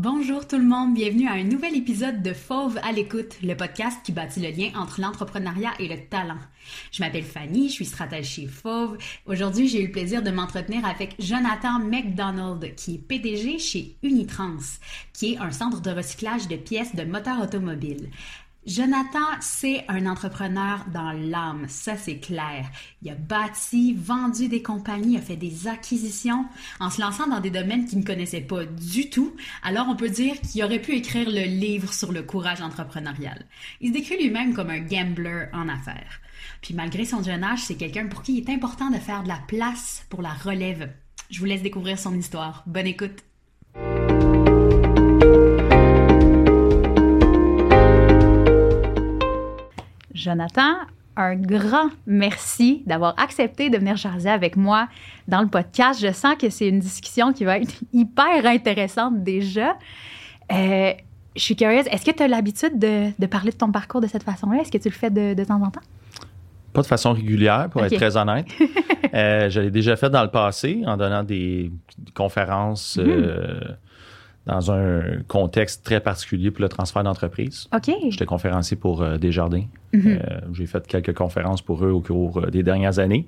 Bonjour tout le monde, bienvenue à un nouvel épisode de Fauve à l'écoute, le podcast qui bâtit le lien entre l'entrepreneuriat et le talent. Je m'appelle Fanny, je suis stratège chez Fauve. Aujourd'hui, j'ai eu le plaisir de m'entretenir avec Jonathan McDonald, qui est PDG chez Unitrans, qui est un centre de recyclage de pièces de moteurs automobiles. Jonathan, c'est un entrepreneur dans l'âme, ça c'est clair. Il a bâti, vendu des compagnies, a fait des acquisitions en se lançant dans des domaines qu'il ne connaissait pas du tout. Alors on peut dire qu'il aurait pu écrire le livre sur le courage entrepreneurial. Il se décrit lui-même comme un gambler en affaires. Puis malgré son jeune âge, c'est quelqu'un pour qui il est important de faire de la place pour la relève. Je vous laisse découvrir son histoire. Bonne écoute. Jonathan, un grand merci d'avoir accepté de venir jaser avec moi dans le podcast. Je sens que c'est une discussion qui va être hyper intéressante déjà. Euh, je suis curieuse, est-ce que tu as l'habitude de, parler de ton parcours de cette façon-là? Est-ce que tu le fais de, temps en temps? Pas de façon régulière, pour être très honnête. euh, je l'ai déjà fait dans le passé en donnant des, conférences. Mm-hmm. Euh, dans un contexte très particulier pour le transfert d'entreprise. OK. J'étais conférencier pour euh, Desjardins. Mhm. Euh, j'ai fait quelques conférences pour eux au cours euh, des dernières années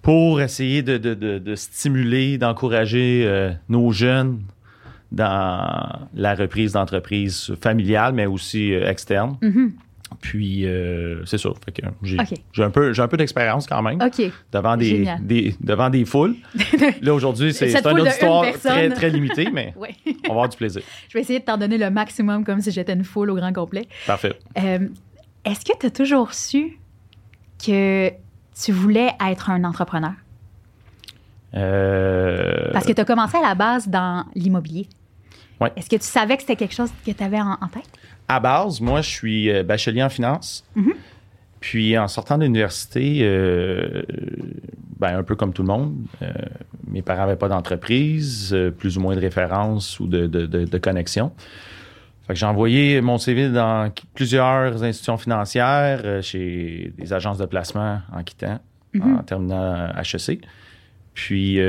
pour essayer de, stimuler, d'encourager nos jeunes dans la reprise d'entreprise familiale, mais aussi externe. Mhm. Puis, euh, c'est ça. j'ai, un peu, j'ai un peu d'expérience quand même. Devant des, devant des foules. Là, aujourd'hui, c'est, une auditoire très, très limitée, mais on va avoir du plaisir. Je vais essayer de t'en donner le maximum comme si j'étais une foule au grand complet. Parfait. Euh, est-ce que tu as toujours su que tu voulais être un entrepreneur? Euh, Parce que tu as commencé à la base dans l'immobilier. Est-ce que tu savais que c'était quelque chose que tu avais en tête? à base, moi, je suis euh, bachelier en finance. Mhm. Puis en sortant de l'université, euh, ben, un peu comme tout le monde, euh, mes parents n'avaient pas d'entreprise, plus ou moins de référence ou de, de, connexion. Fait que j'ai envoyé mon CV dans plusieurs institutions financières, chez des agences de placement en quittant, mhm. en terminant HEC. Puis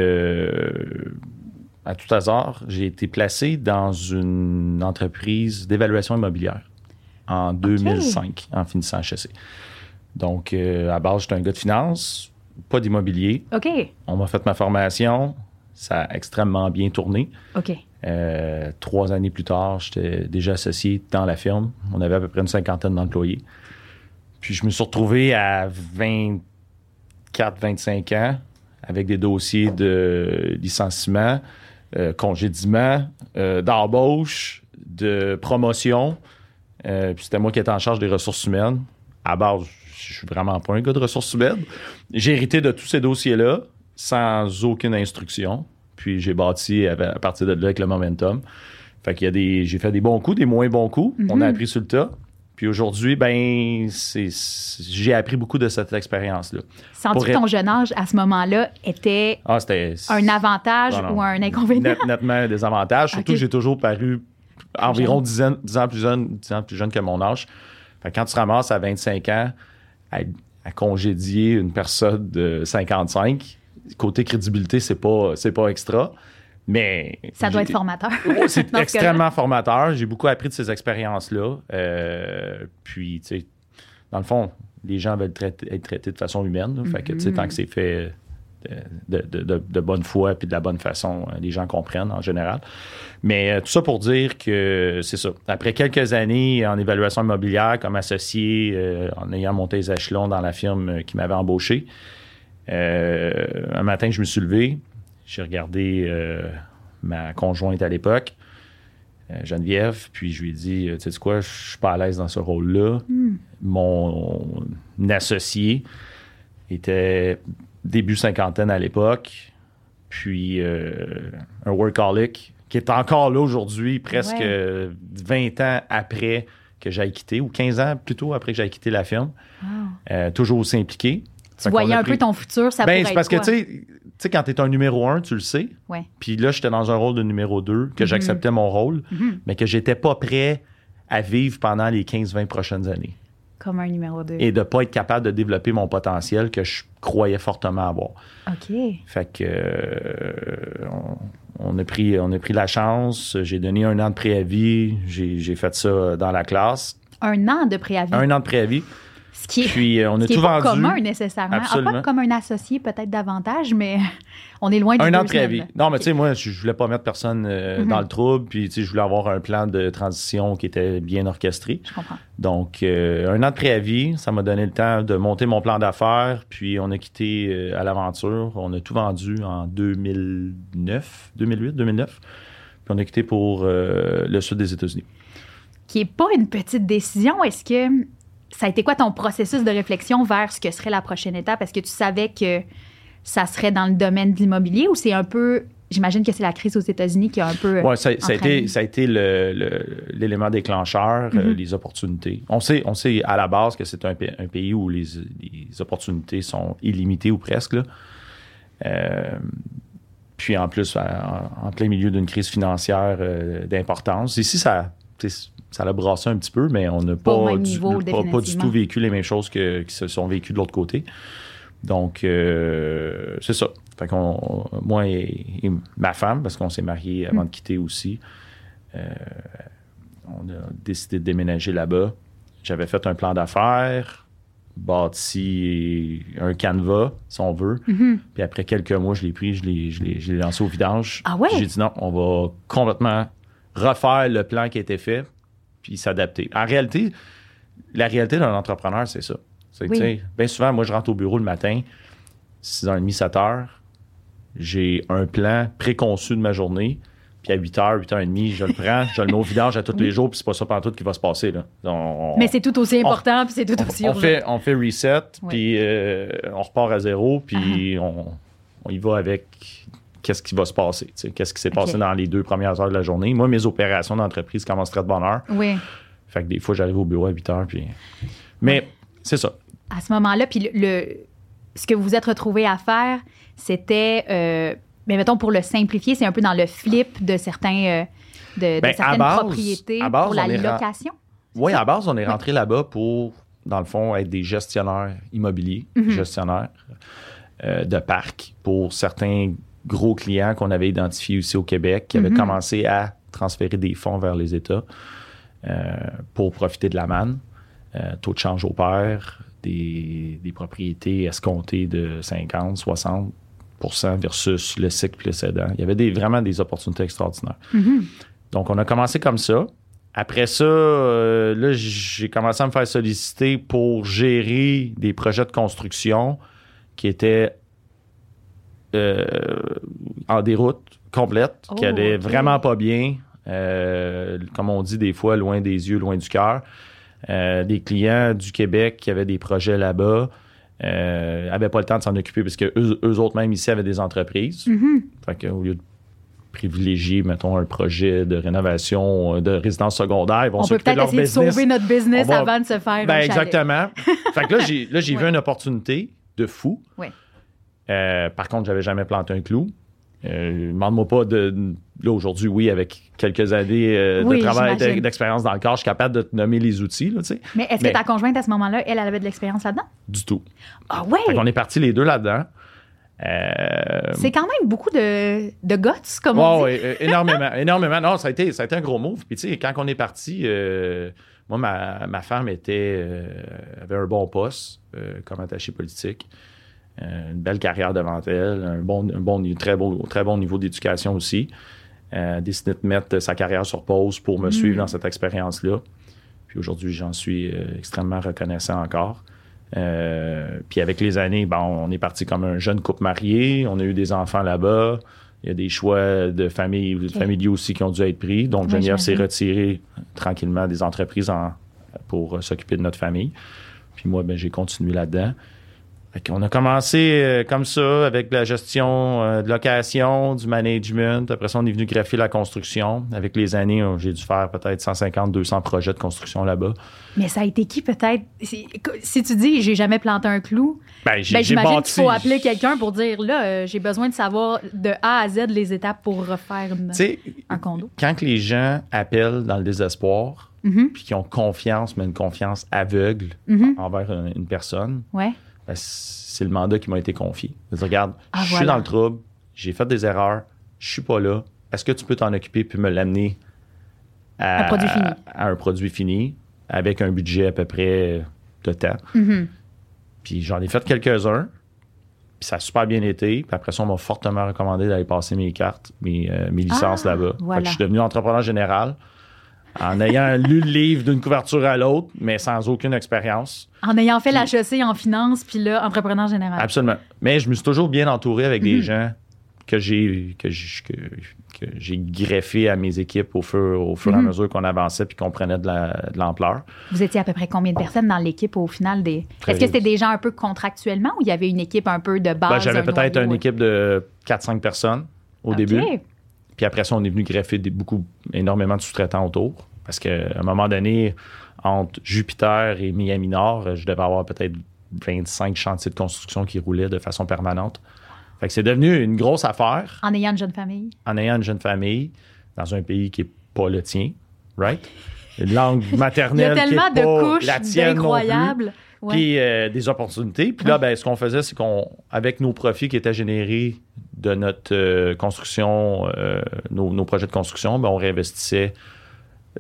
à tout hasard, j'ai été placé dans une entreprise d'évaluation immobilière en 2005, en finissant HEC. Donc, euh, à base, j'étais un gars de finance, pas d'immobilier. OK. On m'a fait ma formation. Ça a extrêmement bien tourné. OK. Euh, trois années plus tard, j'étais déjà associé dans la firme. On avait à peu près une cinquantaine d'employés. Puis je me suis retrouvé à 24, 25 ans avec des dossiers de licenciement, euh, congédiement, euh, d'embauche, de promotion. Euh, puis c'était moi qui étais en charge des ressources humaines. À base, je suis vraiment pas un gars de ressources humaines. J'ai hérité de tous ces dossiers-là sans aucune instruction. Puis j'ai bâti à, partir de là avec le momentum. Fait qu'il y a des, j'ai fait des bons coups, des moins bons coups. On a mhm. appris sur le tas. Puis aujourd'hui, ben, j'ai appris beaucoup de cette expérience-là. Sens-tu que ton jeune âge, à ce moment-là, était ah, un avantage ou un inconvénient? nettement un désavantage. Surtout que j'ai toujours paru environ 10 ans, plus jeune, plus jeune que mon âge. Fait quand tu ramasses à 25 ans à, à congédier une personne de 55, côté crédibilité, c'est pas, c'est pas extra. Mais. Ça doit être formateur. c'est extrêmement formateur. J'ai beaucoup appris de ces expériences-là. Euh, puis, tu sais, dans le fond, les gens veulent être traités de façon humaine. Fait que, tu sais, tant que c'est fait de, bonne foi puis de la bonne façon, euh, les gens comprennent en général. Mais euh, tout ça pour dire que c'est ça. Après quelques années en évaluation immobilière comme associé, en ayant monté les échelons dans la firme qui m'avait embauché, un matin, je me suis levé, j'ai regardé euh, ma conjointe à l'époque, euh, Geneviève, puis je lui ai dit, tu sais quoi, je suis pas à l'aise dans ce rôle-là. Hmm. Mon associé était début cinquantaine à l'époque, puis euh, un workaholic qui est encore là aujourd'hui, presque 20 ans après que j'aille quitté, ou 15 ans plutôt après que j'aille quitté la firme. toujours aussi impliqué. Tu voyais un peu ton futur, ça ben, c'est parce que, tu sais, quand tu es un numéro un, tu le sais. Puis là, j'étais dans un rôle de numéro deux, que mhm. j'acceptais mon rôle, mhm. mais que j'étais pas prêt à vivre pendant les 15-20 prochaines années. Comme un numéro deux. Et de pas être capable de développer mon potentiel que je croyais fortement avoir. OK. Fait que euh, on a pris, on a pris la chance. J'ai donné un an de préavis. J'ai j'ai fait ça dans la classe. Un an de préavis? Un an de préavis. Ce qui est, Puis euh, on a ce qui est tout pas commun nécessairement. Ah, Absolument. pas comme un associé, peut-être davantage, mais on est loin du Un an de préavis. Non, mais tu sais, moi, je je voulais pas mettre personne euh, Mhm. dans le trouble. Puis, tu sais, je voulais avoir un plan de transition qui était bien orchestré. Je comprends. Donc, euh, un an de préavis, ça m'a donné le temps de monter mon plan d'affaires. Puis, on a quitté euh, à l'aventure. On a tout vendu en 2009, 2008, 2009. Puis, on a quitté pour le sud des États-Unis. Qui est pas une petite décision. Est-ce que ça a été quoi ton processus de réflexion vers ce que serait la prochaine étape? Est-ce que tu savais que ça serait dans le domaine de l'immobilier ou c'est un peu. J'imagine que c'est la crise aux États-Unis qui a un peu. Ouais, ça, ça a été, ça a été l'élément déclencheur, euh, Mhm. les opportunités. On sait, on sait à la base que c'est un, un pays où les, les opportunités sont illimitées ou presque. là. Euh, puis en plus, en, en plein milieu d'une crise financière euh, d'importance. Ici, ça, ça l'a brassé un petit peu, mais on n'a Pas du, niveau, pas- pas, du définitivement. tout vécu les mêmes choses que, qui se sont vécues de l'autre côté. Donc, euh, c'est ça. Fait qu'on, moi et, et ma femme, parce qu'on s'est mariés avant Mm. de quitter aussi, euh, on a décidé de déménager là-bas. J'avais fait un plan d'affaires, bâti un canevas, si on veut. Mhm. Puis après quelques mois, je l'ai pris, je l'ai, je l'ai- je l'ai lancé au vidange. Ah ouais? J'ai dit non, on va complètement refaire le plan qui a été fait, puis s'adapter. En réalité, la réalité d'un entrepreneur, c'est ça. C'est que, Oui. tu sais, bien souvent, moi, je rentre au bureau le matin, 6h30, 7h, j'ai un plan préconçu de ma journée, puis à 8h, 8h30, je le prends, je le mets au vidange à tous Oui. les jours, puis c'est pas ça tout qui va se passer. Là. On- Mais c'est tout aussi important, puis c'est tout aussi on, urgent. fait, on fait reset, Oui. puis euh, on repart à zéro, puis on, on y va avec qu'est-ce qui va se passer. Qu'est-ce qui s'est passé dans les deux premières heures de la journée. Moi, mes opérations d'entreprise commencent très de bonne heure. Oui. Fait que des fois, j'arrive au bureau à 8 heures. Puis... Mais c'est ça. à ce moment-là, puis le, le- ce que vous vous êtes retrouvé à faire, c'était, euh, mais mettons pour le simplifier, c'est un peu dans le flip de certains, euh, de, de Ben, à certaines base- propriétés base, pour la location. Oui, à base, on est rentré là-bas pour, dans le fond, être des gestionnaires immobiliers, Mhm. gestionnaires euh, de parcs pour certains gros clients qu'on avait identifiés ici au Québec qui avaient Mhm. commencé à transférer des fonds vers les États euh, pour profiter de la manne. Euh, taux de change au pair, des, des propriétés escomptées de 50, 60% versus le cycle précédent. Il y avait des, vraiment des opportunités extraordinaires. Mhm. Donc, on a commencé comme ça. Après ça, euh, là, j'ai commencé à me faire solliciter pour gérer des projets de construction qui étaient euh, en déroute complète, qui Oh, allaient ok. vraiment pas bien. Euh, comme on dit des fois, loin des yeux, loin du cœur. Euh, des clients du Québec qui avaient des projets là-bas euh, avaient pas le temps de s'en occuper parce que eux, eux autres même ici avaient des entreprises. Mhm. Fait que, au lieu de privilégier, mettons, un projet de rénovation de résidence secondaire, ils vont On peut peut-être essayer de sauver notre business va- avant de se faire Ben, un exactement. fait que là, j'ai, là, j'ai Ouais. vu une opportunité de fou. Euh, par contre, j'avais jamais planté un clou. Euh, Demande-moi pas de. Là, aujourd'hui, oui, avec quelques années euh, Oui, de travail, j'imagine. d'expérience dans le corps, je suis capable de te nommer les outils, là, tu sais. Mais est-ce que ta conjointe, à ce moment-là, elle, elle avait de l'expérience là-dedans? Du tout. Ah ouais! Fait qu'on est partis les deux là-dedans. Euh, C'est quand même beaucoup de, de guts, comme on dit. euh, énormément, énormément. Non, ça a été, ça a été un gros move. Puis tu sais, quand on est parti, moi, ma, ma femme était, avait un bon poste comme attachée politique, une belle carrière devant elle, un bon, un bon, très, beau, très bon niveau d'éducation aussi. Euh, décidé de mettre sa carrière sur pause pour me Mm. suivre dans cette expérience-là. Puis aujourd'hui, j'en suis euh, extrêmement reconnaissant encore. Euh, puis avec les années, bon, on est parti comme un jeune couple marié, on a eu des enfants là-bas. Il y a des choix de famille, familiaux aussi qui ont dû être pris. Donc, Geneviève s'est retirée tranquillement des entreprises en- pour euh, s'occuper de notre famille. Puis moi, ben, j'ai continué là-dedans. Qu'on a commencé euh, comme ça, avec la gestion euh, de location, du management. Après ça, on est venu greffer la construction. Avec les années, euh, j'ai dû faire peut-être 150, 200 projets de construction là-bas. Mais ça a été qui, peut-être? Si, tu dis, j'ai jamais planté un clou, Ben, j'ai ben, j'imagine qu'il faut appeler quelqu'un pour dire, là, euh, j'ai besoin de savoir de A à Z les étapes pour refaire une- un condo. quand les gens appellent dans le désespoir, Mhm, puis qui ont confiance, mais une confiance aveugle mhm. envers une, une personne, Ouais. Ben, c'est le mandat qui m'a été confié. Je dis, regarde, Ah, je suis voilà. dans le trouble, j'ai fait des erreurs, je suis pas là. Est-ce que tu peux t'en occuper puis me l'amener à, Un produit fini. à un produit fini avec un budget à peu près de temps? Mhm. Puis j'en ai fait quelques-uns. Puis ça a super bien été. Puis après ça, on m'a fortement recommandé d'aller passer mes cartes, mes, euh, mes licences Ah, là-bas. Voilà. je suis devenu entrepreneur général en ayant lu le livre d'une couverture à l'autre, mais sans aucune expérience. En ayant fait Puis- l'HEC en finance, puis là, entrepreneur général. Absolument. Mais je me suis toujours bien entouré avec des Mhm. gens que j'ai que j'ai que, que j'ai greffé à mes équipes au fur, au fur et à Mhm. mesure qu'on avançait puis qu'on prenait de la- l'ampleur. Vous étiez à peu près combien de personnes dans l'équipe au final des. Est-ce que c'était des gens un peu contractuellement ou il y avait une équipe un peu de base? Ben, J'avais un peut-être une équipe de 4-5 personnes au début. Puis après ça, on est venu greffer des- beaucoup, énormément de sous-traitants autour. Parce qu'à un moment donné, entre Jupiter et Miami Nord, je devais avoir peut-être 25 chantiers de construction qui roulaient de façon permanente. Fait que c'est devenu une grosse affaire En ayant une jeune famille. en ayant une jeune famille dans un pays qui n'est pas le tien, right? Une langue Il y maternelle a tellement qui est de pas couches la tienne non plus incroyables. Puis euh, des opportunités. Puis là, ben, ce qu'on faisait, c'est qu'on, avec nos profits qui étaient générés de notre euh, construction, euh, nos, nos projets de construction, ben, on réinvestissait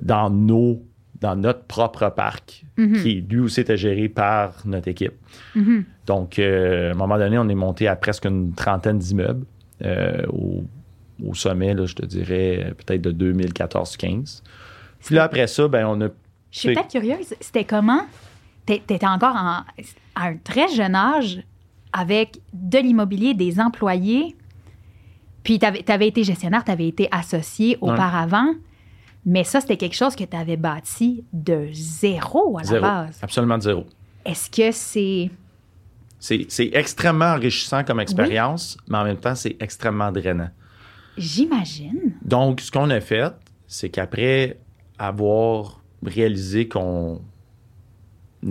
dans nos, dans notre propre parc, Mhm. qui lui aussi était géré par notre équipe. Mhm. Donc, à un moment donné, on est monté à presque une trentaine d'immeubles au, au sommet, là, je te dirais, peut-être de 2014-15. Puis là, après ça, ben, on a Je suis peut-être curieuse. C'était comment? T'é- T'étais encore en- à un très jeune âge avec de l'immobilier, des employés. Puis t'avais avais été gestionnaire, t'avais été associé auparavant. Mais ça, c'était quelque chose que tu avais bâti de zéro à la zéro. base. Absolument de zéro. Est-ce que c'est. C'est c'est extrêmement enrichissant comme expérience, mais en même temps, c'est extrêmement drainant. J'imagine. Donc, ce qu'on a fait, c'est qu'après avoir réalisé qu'on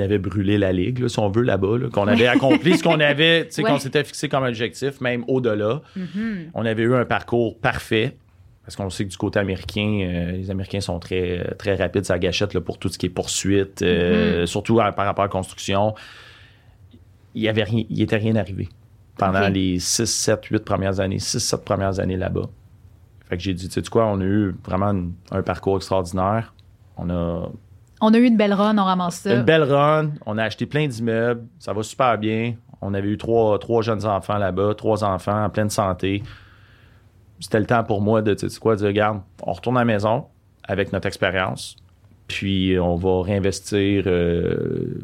avait brûlé la ligue, là, si on veut, là-bas, là, qu'on avait accompli ce qu'on avait, tu sais, Ouais. qu'on s'était fixé comme objectif, même au-delà, Mhm. on avait eu un parcours parfait. Parce qu'on sait que du côté américain, euh, les Américains sont très, très rapides, ça gâchette là, pour tout ce qui est poursuite, euh, surtout à- par rapport à la construction. Il y avait rien, il était rien arrivé pendant les 6, 7, 8 premières années, 6, 7 premières années là-bas. Fait que j'ai dit, tu sais quoi, on a eu vraiment une- un parcours extraordinaire. On a On a eu une belle run, on ramasse ça. une belle run, on a acheté plein d'immeubles, ça va super bien. On avait eu trois, trois jeunes enfants là-bas, trois enfants en pleine santé. C'était le temps pour moi de, tu sais quoi, de dire, regarde, on retourne à la maison avec notre expérience, puis on va réinvestir euh,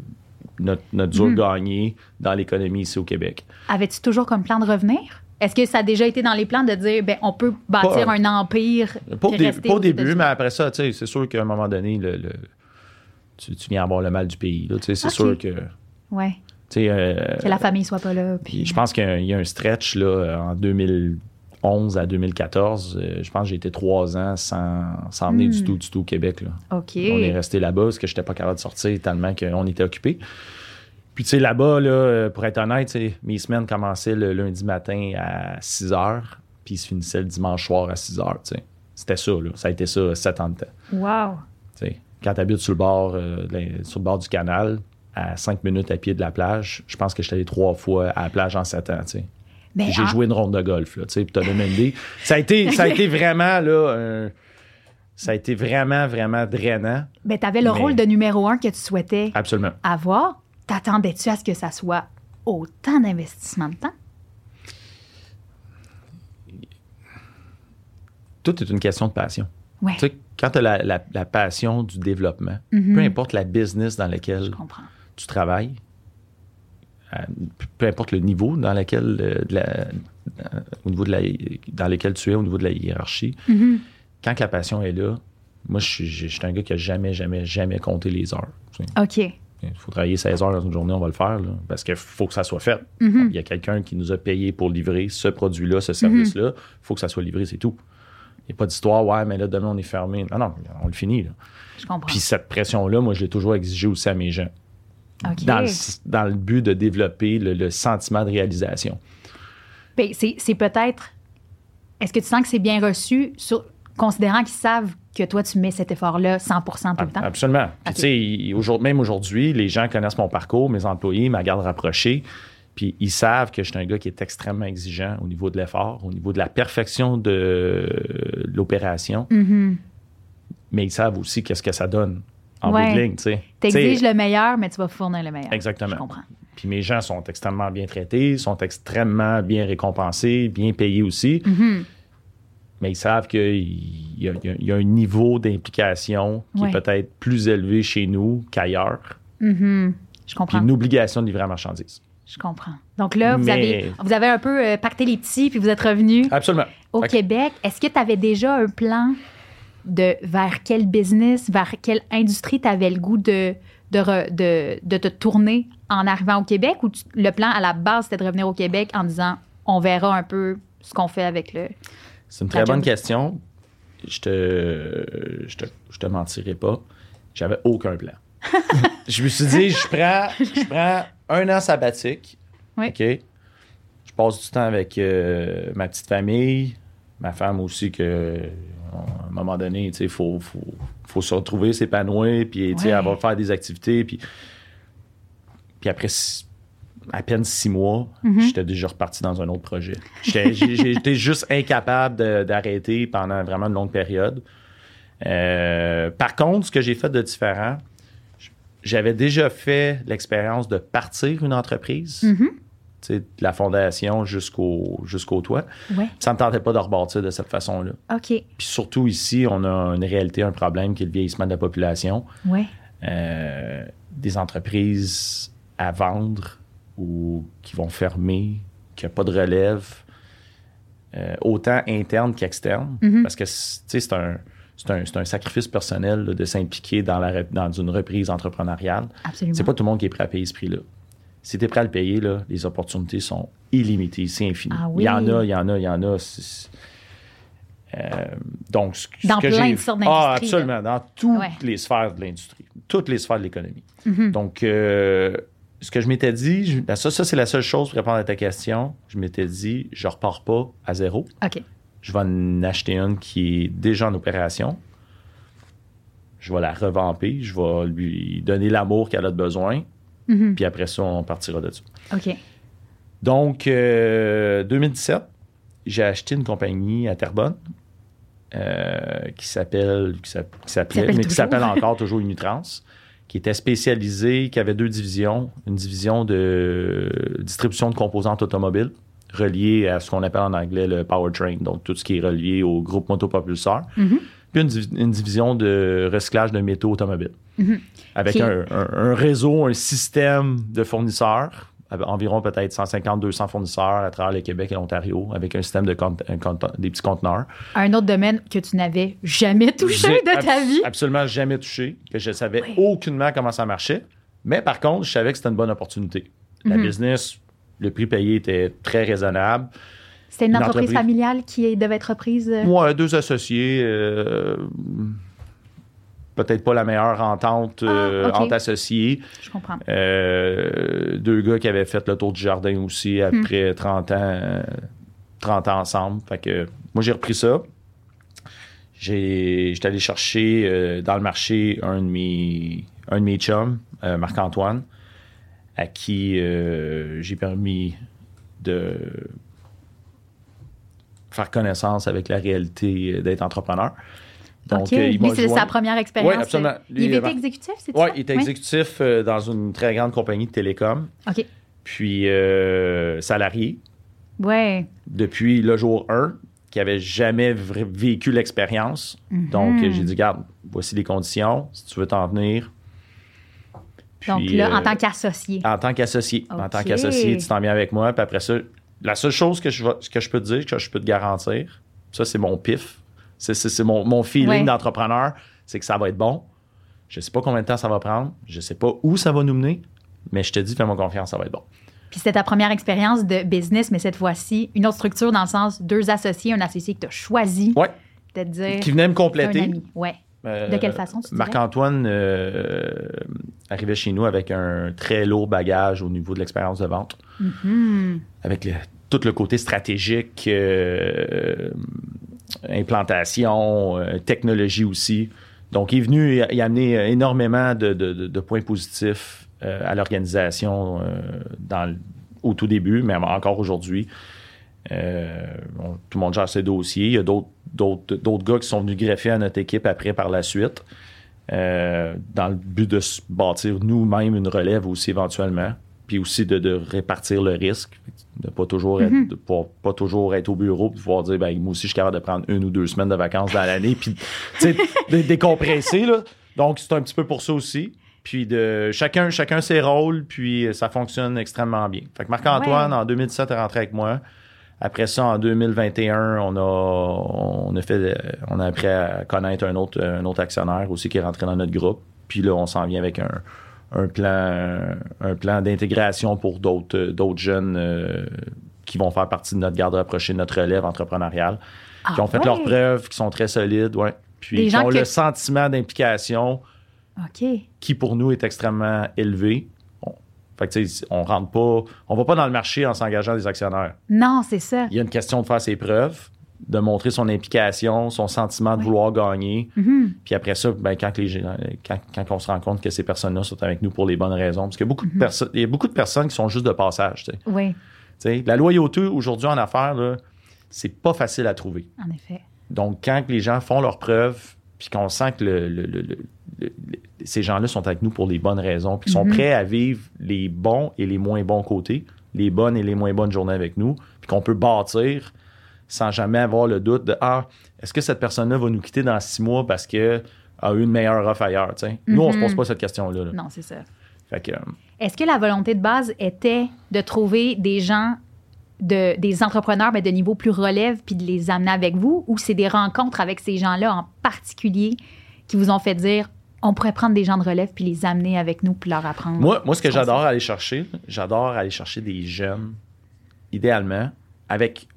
notre, notre dur Mhm. gagné dans l'économie ici au Québec. Avais-tu toujours comme plan de revenir? Est-ce que ça a déjà été dans les plans de dire, ben, on peut bâtir Pas- un empire Pas au, début, mais après ça, tu sais, c'est sûr qu'à un moment donné, le, le- tu, tu viens avoir le mal du pays. C'est sûr que. Ouais, euh, que la famille soit pas là. Puis je pense qu'il y a un- il y, a un stretch là, en 2011 à 2014. euh, je pense que j'ai été trois ans sans, sans venir Hmm. du tout, du tout au Québec. là. OK. On est resté là-bas parce que je n'étais pas capable de sortir tellement qu'on était occupé. Puis tu sais, là-bas, là, euh, pour être honnête, mes semaines commençaient le lundi matin à 6 heures, puis ils se finissaient le dimanche soir à 6 heures. tu sais. C'était ça, là. ça a été ça sept ans de temps. Wow. Quand tu habites sur le, bord, euh, sur le bord du canal, à 5 minutes à pied de la plage, je pense que j'étais allé trois fois à la plage en 7 ans. j'ai en- joué une ronde de golf, là, tu sais, puis t'as donné une idée. Ça a été, ça a été vraiment, là, un- ça a été vraiment, vraiment drainant. ben, t'avais le Mais- rôle de numéro un que tu souhaitais Absolument. avoir. T'attendais-tu à ce que ça soit autant d'investissement de temps? Tout est une question de passion. Ouais, Tu sais, quand tu as la, la- la passion du développement, Mhm. peu importe la business dans laquelle tu travailles, euh, peu importe le niveau dans lequel, euh, de la- euh, au niveau de la, dans lequel tu es, au niveau de la hiérarchie, Mhm. quand que la passion est là, moi, je suis, je suis un gars qui a jamais, jamais, jamais compté les heures. tu sais. OK. Il faut travailler 16 heures dans une journée, on va le faire, là, parce qu'il faut que ça soit fait. Mhm. Il y a quelqu'un qui nous a payé pour livrer ce produit-là, ce service-là. Il faut que ça soit livré, c'est tout. Il n'y a pas d'histoire, ouais, mais là, demain, on est fermé. Non, non, on le finit. là. Je comprends. Puis cette pression-là, moi, je l'ai toujours exigée aussi à mes gens. Dans, le, dans le but de développer le, le sentiment de réalisation. Ben, c'est c'est peut-être. Est-ce que tu sens que c'est bien reçu, sur- considérant qu'ils savent que toi, tu mets cet effort-là 100% tout le temps? Absolument. Puis, tu sais, même aujourd'hui, les gens connaissent mon parcours, mes employés, ma garde rapprochée. Puis ils savent que je suis un gars qui est extrêmement exigeant au niveau de l'effort, au niveau de la perfection de l'opération. Mhm. Mais ils savent aussi qu'est-ce que ça donne en Ouais. bout de ligne, tu sais, le meilleur, mais tu vas fournir le meilleur. Exactement. Je comprends. Puis mes gens sont extrêmement bien traités, sont extrêmement bien récompensés, bien payés aussi. Mhm. Mais ils savent qu'il y, a- y y un niveau d'implication qui Ouais. est peut-être plus élevé chez nous qu'ailleurs. Mhm. Je Puis comprends. une obligation de livrer la marchandise. Je comprends. Donc là, vous, Mais- avez, vous avez un peu euh, pacté les petits, puis vous êtes revenu Absolument. au Québec. Est-ce que tu avais déjà un plan de vers quel business, vers quelle industrie tu avais le goût de, de, re- de, de te tourner en arrivant au Québec? Ou tu- le plan à la base, c'était de revenir au Québec en disant on verra un peu ce qu'on fait avec le. C'est une très bonne question. Je te, je te, je te mentirai pas. J'avais aucun plan. je me suis dit, je prends, je prends un an sabbatique. Oui. OK? Je passe du temps avec euh, ma petite famille, ma femme aussi, que à un moment donné, il faut, faut, faut se retrouver, s'épanouir, puis Ouais. elle va faire des activités. Puis, puis après à peine six mois, Mhm. j'étais déjà reparti dans un autre projet. J'étais- juste incapable de- d'arrêter pendant vraiment une longue période. Euh, par contre, ce que j'ai fait de différent, j'avais déjà fait l'expérience de partir une entreprise, Mhm. de la fondation jusqu'au jusqu'au toit. Ouais. Ça ne me tentait pas de rebâtir de cette façon-là. OK. Puis surtout ici, on a une réalité, un problème qui est le vieillissement de la population. Ouais. Euh, des entreprises à vendre ou qui vont fermer, qui n'ont pas de relève, euh, autant interne qu'externe, Mhm. parce que c'est un, c'est un, sacrifice personnel là, de s'impliquer dans, la, dans une reprise entrepreneuriale. Absolument. C'est pas tout le monde qui est prêt à payer ce prix-là. Si tu es prêt à le payer, là, les opportunités sont illimitées, c'est infini. Ah Il y en a, il y en a, il y en a. euh, donc, ce, ce Dans que plein de sortes Ah, absolument, dans toutes Ouais. les sphères de l'industrie, toutes les sphères de l'économie. Mhm. Donc, euh, ce que je m'étais dit, je- ça, ça c'est la seule chose pour répondre à ta question. Je m'étais dit, je repars pas à zéro. OK. Je vais en acheter une qui est déjà en opération. Je vais la revamper. Je vais lui donner l'amour qu'elle a de besoin. Mhm. Puis après ça, on partira de ça. OK. Donc, euh, 2017, j'ai acheté une compagnie à Terrebonne euh, qui s'appelle, qui s'appelle mais qui s'appelle encore toujours Unitrans, qui était spécialisée, qui avait deux divisions. Une division de distribution de composantes automobiles reliée à ce qu'on appelle en anglais le powertrain, donc tout ce qui est relié au groupe motopropulseur. Mhm. Puis une, div- une division de recyclage de métaux automobiles. Mhm. Avec un, un- un réseau, un système de fournisseurs, environ peut-être 150-200 fournisseurs à travers le Québec et l'Ontario, avec un système de un des petits conteneurs. Un autre domaine que tu n'avais jamais touché de ta vie. Absolument jamais touché, que je savais Oui. aucunement comment ça marchait. Mais par contre, je savais que c'était une bonne opportunité. La Mhm. business, le prix payé était très raisonnable. C'était une, Une entreprise, entreprise. familiale qui devait être reprise. euh, Moi, deux associés, euh, peut-être pas la meilleure entente euh, Ah, ok. entre associés. Je comprends. Euh, deux gars qui avaient fait le tour du jardin aussi Hmm. après 30 ans, euh, 30 ans ensemble. Fait que moi, j'ai repris ça. J'ai, j'étais allé chercher euh, dans le marché un de mes, un de mes chums, euh, Marc-Antoine, à qui euh, j'ai permis de faire connaissance avec la réalité d'être entrepreneur. Donc, euh, il Lui, c'est sa première expérience. Oui, absolument. Lui, il était exécutif, c'est oui, ça? il était exécutif euh, dans une très grande compagnie de télécom, OK. puis euh, salarié Ouais. depuis le jour 1, qui avait jamais vécu l'expérience. Mhm. Donc, j'ai dit, garde, voici les conditions, si tu veux t'en venir. Donc là, en euh, tant qu'associé. en tant qu'associé. En tant qu'associé, tu t'en viens avec moi. Puis après ça, la seule chose que je, que je peux te dire, que je peux te garantir, ça, c'est mon pif. C'est, c'est- c'est mon, mon feeling Ouais. d'entrepreneur, c'est que ça va être bon. Je sais pas combien de temps ça va prendre. Je sais pas où ça va nous mener. Mais je te dis, fais-moi confiance, ça va être bon. Puis c'était ta première expérience de business, mais cette fois-ci, une autre structure dans le sens deux associés, un associé que tu as choisi Ouais. te dire. Qui venait me compléter. Ouais. Euh, De quelle façon, tu? Marc-Antoine euh, arrivait chez nous avec un très lourd bagage au niveau de l'expérience de vente. Mhm. avec le- tout le côté stratégique, euh, implantation, technologie aussi. Donc, il est venu y, y amener énormément de, de- de- de points positifs à l'organisation dans au tout début, mais encore aujourd'hui. Euh, tout le monde gère ses dossiers. Il y a d'autres, gars qui sont venus greffer à notre équipe après par la suite, euh, dans le but de se bâtir nous-mêmes une relève aussi éventuellement, puis aussi de, de répartir le risque, de pas toujours être, de pas, pas toujours être au bureau, puis pouvoir dire, ben, moi aussi, je suis capable de prendre une ou deux semaines de vacances dans l'année, puis de décompresser. Là. Donc, c'est un petit peu pour ça aussi. Puis de chacun, chacun ses rôles, puis ça fonctionne extrêmement bien. Fait que Marc-Antoine, Ouais. en 2017, est rentré avec moi. Après ça, en 2021, on a, on a fait, on a appris à connaître un autre, un autre actionnaire aussi qui est rentré dans notre groupe. Puis là, on s'en vient avec un, un plan, un plan d'intégration pour d'autres, d'autres jeunes euh, qui vont faire partie de notre garde rapprochée, de notre relève entrepreneuriale, qui Ah ont fait ouais? leurs preuves, qui sont très solides, ouais. Puis Des qui gens ont que- le sentiment d'implication qui pour nous est extrêmement élevé. On, fait que, on rentre pas, on va pas dans le marché en s'engageant des actionnaires. Non, c'est ça. Il y a une question de faire ses preuves, de montrer son implication, son sentiment de vouloir gagner. Mhm. Puis après ça, ben, quand, les, gens- quand, quand on se rend compte que ces personnes-là sont avec nous pour les bonnes raisons, parce qu'il y a beaucoup, de, perso- il y a beaucoup de personnes qui sont juste de passage. Oui, la loyauté aujourd'hui en affaires, là, c'est pas facile à trouver. en effet. Donc, quand les gens font leurs preuves, puis qu'on sent que le- ces gens-là sont avec nous pour les bonnes raisons, puis sont Mhm. prêts à vivre les bons et les moins bons côtés, les bonnes et les moins bonnes journées avec nous, puis qu'on peut bâtir sans jamais avoir le doute de Ah, est-ce que cette personne-là va nous quitter dans six mois parce qu'elle a eu une meilleure offre ailleurs? Nous, on se Mhm. pose pas cette question-là. là. Non, c'est ça. Fait que, euh, Est-ce que la volonté de base était de trouver des gens, de, des entrepreneurs mais de niveau plus relève, puis de les amener avec vous, ou c'est des rencontres avec ces gens-là en particulier qui vous ont fait dire on pourrait prendre des gens de relève puis les amener avec nous puis leur apprendre? Moi, moi, ce que j'adore aller chercher, j'adore aller chercher des jeunes, idéalement, avec,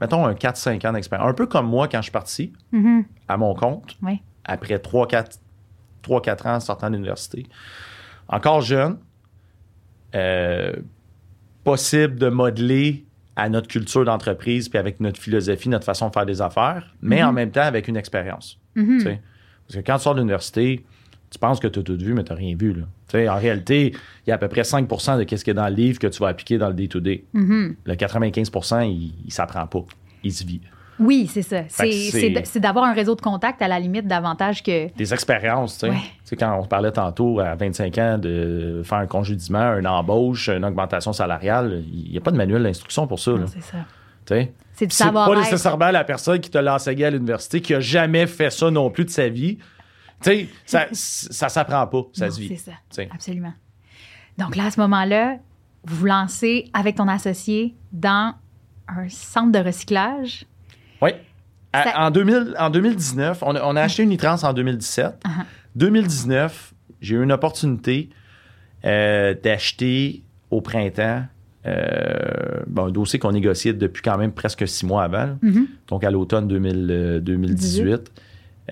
mettons, un 4-5 ans d'expérience. Un peu comme moi quand je suis parti Mhm. à mon compte, Oui. après 3-4 ans en sortant de l'université. Encore jeune, euh, possible de modeler à notre culture d'entreprise, puis avec notre philosophie, notre façon de faire des affaires, mais Mhm. en même temps avec une expérience. Mhm. sais. Parce que quand tu sors de l'université, tu penses que tu as tout vu, mais tu n'as rien vu. Là. En réalité, il y a à peu près 5% de ce qui est dans le livre que tu vas appliquer dans le day-to-day. Mhm. Le 95% il ne s'apprend pas. Il se vit. Oui, c'est ça. C'est d'avoir un réseau de contact à la limite davantage que. Des expériences, tu sais. Ouais. Quand on parlait tantôt à 25 ans de faire un congédiement, une embauche, une augmentation salariale, il n'y a pas de manuel d'instruction pour ça. c'est ça. C'est pas nécessairement la personne qui te l'a enseigné à l'université, qui a jamais fait ça non plus de sa vie. Tu sais, ça, ça s'apprend pas, ça Non, se vit. C'est ça. Absolument. Donc là, à ce moment-là, vous vous lancez avec ton associé dans un centre de recyclage. Oui. À- Ça- En, 2000 en 2019, on a, on a acheté une e-trans en 2017. Uh-huh. 2019, j'ai eu une opportunité euh, d'acheter au printemps euh, bon, un dossier qu'on négociait depuis quand même presque six mois avant. Mhm. donc à l'automne 2000, euh, 2018,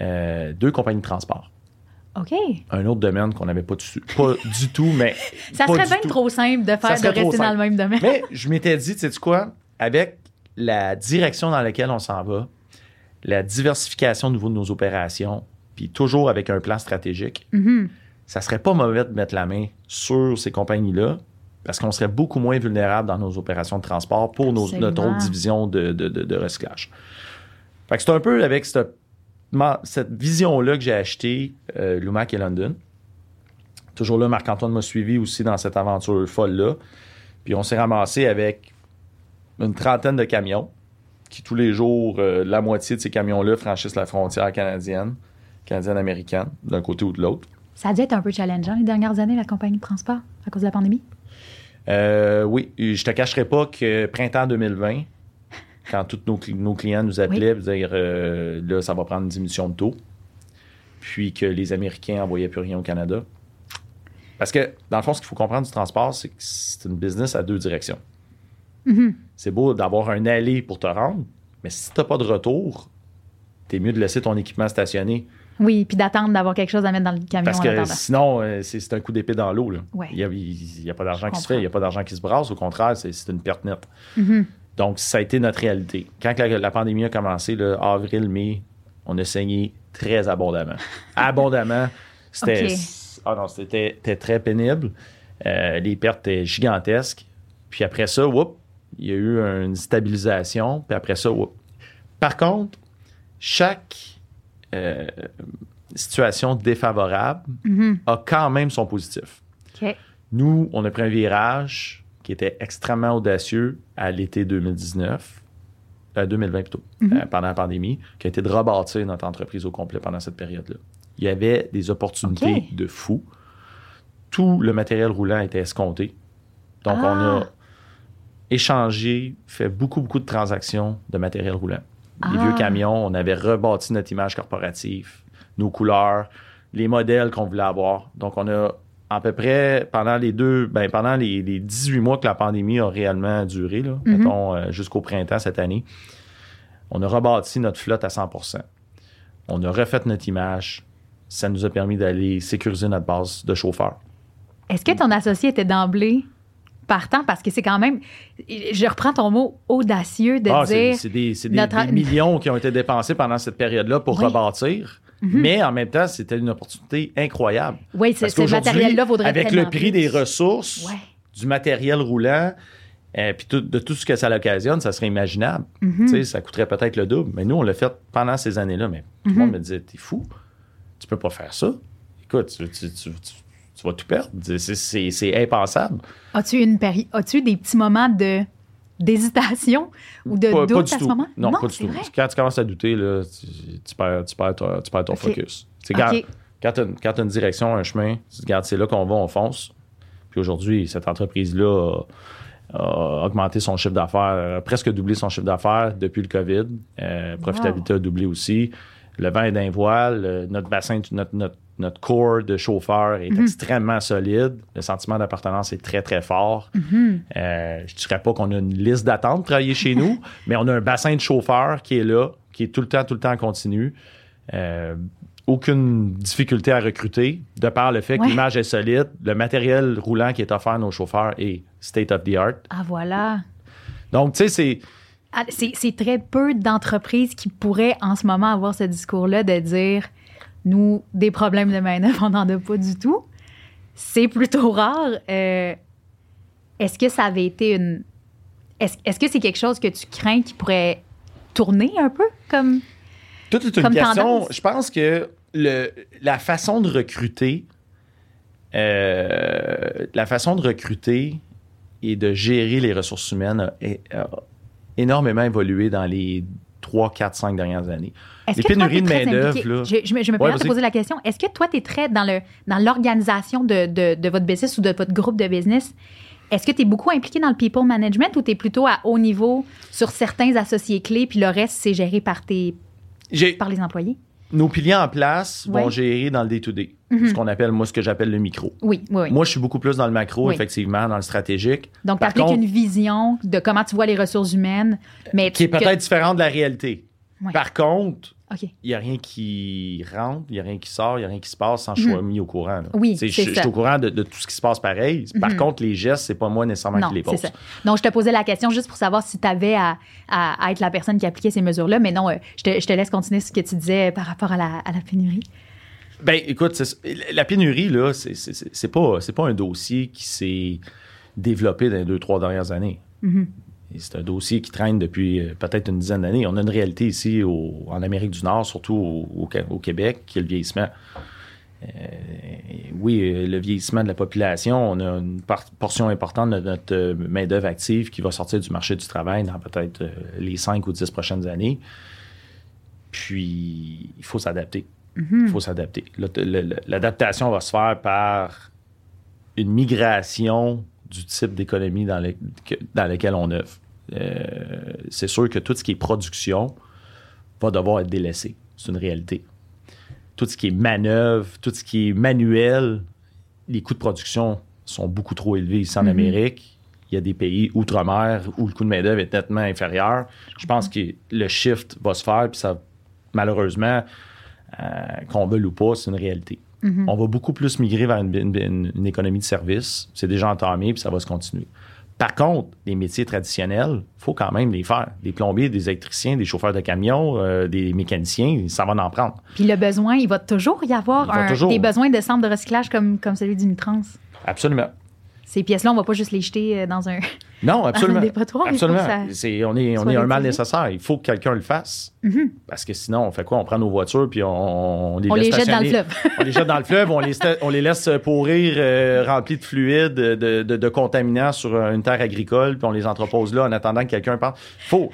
euh, deux compagnies de transport. OK. Un autre domaine qu'on n'avait pas, du- pas du tout, mais. Ça serait bien tout. trop simple de faire de rester dans le même domaine. Mais je m'étais dit, tu sais quoi, avec la direction dans laquelle on s'en va, la diversification au niveau de nos opérations, puis toujours avec un plan stratégique, Mhm. ça serait pas mauvais de mettre la main sur ces compagnies-là, parce qu'on serait beaucoup moins vulnérable dans nos opérations de transport pour nos- notre autre division de, de- de- de recyclage. Fait que c'est un peu avec cette, cette vision-là que j'ai acheté euh, Lumac et London. Toujours là, Marc-Antoine m'a suivi aussi dans cette aventure folle-là. Puis on s'est ramassé avec une trentaine de camions qui, tous les jours, euh, la moitié de ces camions-là franchissent la frontière canadienne, canadienne-américaine, d'un côté ou de l'autre. Ça a dû être un peu challengeant les dernières années, la compagnie de transport, à cause de la pandémie? Euh, oui, je te cacherai pas que printemps 2020, quand tous nos, cli- nos clients nous appelaient pour dire euh, là, ça va prendre une diminution de taux, puis que les Américains n'envoyaient plus rien au Canada. Parce que, dans le fond, ce qu'il faut comprendre du transport, c'est que c'est une business à deux directions. Mhm. C'est beau d'avoir un aller pour te rendre, mais si tu n'as pas de retour, t'es mieux de laisser ton équipement stationné. Oui, puis d'attendre d'avoir quelque chose à mettre dans le camion Parce que sinon, euh, c'est un coup d'épée dans l'eau. Ouais. Il n'y a, pas d'argent qui se fait, il n'y a pas d'argent qui se brasse. Au contraire, c'est une perte nette. Mhm. Donc, ça a été notre réalité. Quand la, la pandémie a commencé, là, avril, mai, on a saigné très abondamment. abondamment. C'était ah non, c'était très pénible. Euh, les pertes étaient gigantesques. Puis après ça, whoop, il y a eu une stabilisation. Puis après ça, whoop. Par contre, chaque euh, situation défavorable a quand même son positif. Nous, on a pris un virage qui était extrêmement audacieux à l'été 2019, euh, 2020 plutôt, euh, pendant la pandémie, qui a été de rebâtir notre entreprise au complet pendant cette période-là. Il y avait des opportunités de fou. Tout le matériel roulant était escompté. Donc, on Ah. a échangé, fait beaucoup, beaucoup de transactions de matériel roulant. Les Ah. vieux camions, on avait rebâti notre image corporative, nos couleurs, les modèles qu'on voulait avoir. Donc, on a à peu près pendant les deux, ben, pendant les, les 18 mois que la pandémie a réellement duré, là, Mhm. mettons, euh, jusqu'au printemps cette année, on a rebâti notre flotte à 100% On a refait notre image. Ça nous a permis d'aller sécuriser notre base de chauffeurs. Est-ce que ton associé était d'emblée partant? Parce que c'est quand même, je reprends ton mot audacieux de Ah, c'est dire. c'est des, c'est des- notre- des millions qui ont été dépensés pendant cette période-là pour Oui. Mhm. Mais en même temps, c'était une opportunité incroyable. Oui, ce matériel-là vaudrait Avec le prix plus. des ressources, Ouais. du matériel roulant, euh, puis tout- de tout ce que ça l'occasionne, ça serait imaginable. Mhm. Ça coûterait peut-être le double. Mais nous, on l'a fait pendant ces années-là. Mais tout Mhm. le monde me disait T'es fou, tu peux pas faire ça. Écoute, tu, tu- tu- tu- tu vas tout perdre. C'est- impensable. As-tu une as-tu des petits moments de d'hésitation ou de Pas, doute pas du à ce moment? Non, pas du tout. vrai? Quand tu commences à douter, là, tu, tu perds, tu perds ton, tu perds ton focus. Quand, quand tu as, une direction, un chemin, tu te c'est là qu'on va, on fonce. Puis aujourd'hui, cette entreprise-là a, a augmenté son chiffre d'affaires, a presque doublé son chiffre d'affaires depuis le COVID. Euh, profitabilité a doublé aussi. Le vent est d'un voile. euh, Notre bassin, notre, notre, notre corps de chauffeurs est extrêmement solide. Le sentiment d'appartenance est très, très fort. Euh, je ne dirais pas qu'on a une liste d'attente pour travailler chez nous, mais on a un bassin de chauffeurs qui est là, qui est tout le temps, tout le temps en continu. Euh, aucune difficulté à recruter, de par le fait que l'image est solide, le matériel roulant qui est offert à nos chauffeurs est state of the art. Ah, voilà. Donc, tu sais, c'est. Ah, C'est c'est très peu d'entreprises qui pourraient en ce moment avoir ce discours-là de dire nous, des problèmes de main-d'œuvre, on n'en a pas du tout. C'est plutôt rare. Euh, Est-ce que ça avait été une. Est-ce est-ce que c'est quelque chose que tu crains qui pourrait tourner un peu comme. Tout est une Comme question. tendance? Je pense que le, la façon de recruter, euh, la façon de recruter et de gérer les ressources humaines a, a énormément évolué dans les 3, 4, 5 dernières années. Est-ce Les pénuries de très main-d'œuvre, impliqué? là. Je, je me, je me Ouais, permets de te vas-y. poser la question. Est-ce que toi, tu es très dans le dans l'organisation de, de, de votre business ou de votre groupe de business? Est-ce que tu es beaucoup impliqué dans le people management ou tu es plutôt à haut niveau sur certains associés clés, puis le reste, c'est géré par, tes, J'ai, par les employés? Nos piliers en place vont Ouais. Mhm. gérer dans le day-to-day, ce qu'on appelle, moi, ce que j'appelle le micro. Oui, oui, oui. Moi, je suis beaucoup plus dans le macro, Oui. effectivement, dans le stratégique. Donc, tu appliques contre- une vision de comment tu vois les ressources humaines, mais qui est tu- que- peut-être différente de la réalité. Ouais. Par contre, il n'y a rien qui rentre, il n'y a rien qui sort, il n'y a rien qui se passe sans que je sois mis au courant. là. Mhm. Oui, c'est je. Mhm. suis au courant de, de tout ce qui se passe pareil. Par contre, les gestes, c'est pas moi nécessairement Non, qui les c'est pose. ça. Donc, je te posais la question juste pour savoir si tu avais à, à- à être la personne qui appliquait ces mesures-là, mais non, euh, je, te, je te laisse continuer ce que tu disais par rapport à la, à la pénurie. Ben, écoute, la pénurie, là, c'est- pas, pas un dossier qui s'est développé dans les deux, trois dernières années. Mhm. C'est un dossier qui traîne depuis euh, peut-être une dizaine d'années. On a une réalité ici au- en Amérique du Nord, surtout au, au Ca- au Québec, qui est le vieillissement. Euh, oui, euh, le vieillissement de la population, on a une par- portion importante de notre main-d'œuvre active qui va sortir du marché du travail dans peut-être les cinq ou dix prochaines années. Puis, il faut s'adapter. Il faut s'adapter. L'adaptation va se faire par une migration du type d'économie dans, dans lequel on œuvre. Euh, c'est sûr que tout ce qui est production va devoir être délaissé. C'est une réalité. Tout ce qui est manœuvre, tout ce qui est manuel, les coûts de production sont beaucoup trop élevés ici en Amérique. Il y a des pays outre-mer où le coût de main-d'œuvre est nettement inférieur. Je pense que le shift va se faire, puis ça, malheureusement, euh, qu'on veuille ou pas, c'est une réalité. On va beaucoup plus migrer vers une, une- une économie de service. C'est déjà entamé, puis ça va se continuer. Par contre, les métiers traditionnels, il faut quand même les faire. Des plombiers, des électriciens, des chauffeurs de camions, euh, des mécaniciens, ça va en prendre. Puis le besoin, il va toujours y avoir un- toujours. des besoins de centres de recyclage comme, comme celui d'Unitrans. Absolument. Ces pièces-là, on va pas juste les jeter euh, dans un. Non, absolument. Dépotoir, absolument. C'est- on est, on est un mal nécessaire. Il faut que quelqu'un le fasse. Mhm. Parce que sinon, on fait quoi? On prend nos voitures puis on, on les On les jette dans le fleuve. on les jette dans le fleuve, on les, on les laisse pourrir euh, remplis de fluides, de, de, de contaminants sur une terre agricole, puis on les entrepose là en attendant que quelqu'un parte. Faut.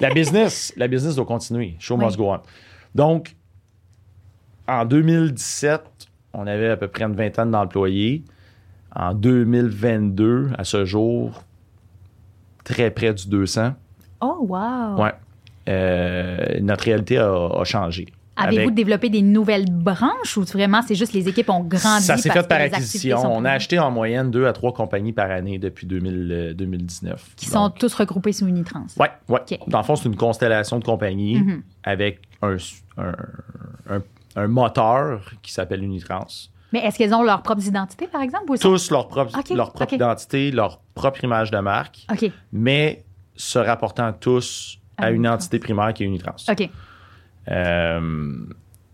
La business, la business doit continuer. Show Oui. must go on. Donc, en 2017, on avait à peu près une vingtaine d'employés. En 2022, à ce jour, très près du 200. Oh, wow. Ouais. Euh, notre réalité a, a changé. Avez-vous développé des nouvelles branches ou vraiment c'est juste les équipes ont grandi? Ça s'est fait par acquisition. On a acheté en moyenne deux à trois compagnies par année depuis 2000, euh, 2019. Qui sont tous regroupés sous Unitrans. Ouais. OK. Dans le fond, c'est une constellation de compagnies Mhm. avec un, un, un- un moteur qui s'appelle Unitrans. Mais est-ce qu'elles ont leur propre identité, par exemple? Ou sont- Tous leur propre, leur propre identité, leur propre image de marque, mais se rapportant tous À à une Unitrans. entité primaire qui est Unitrans. OK. Euh,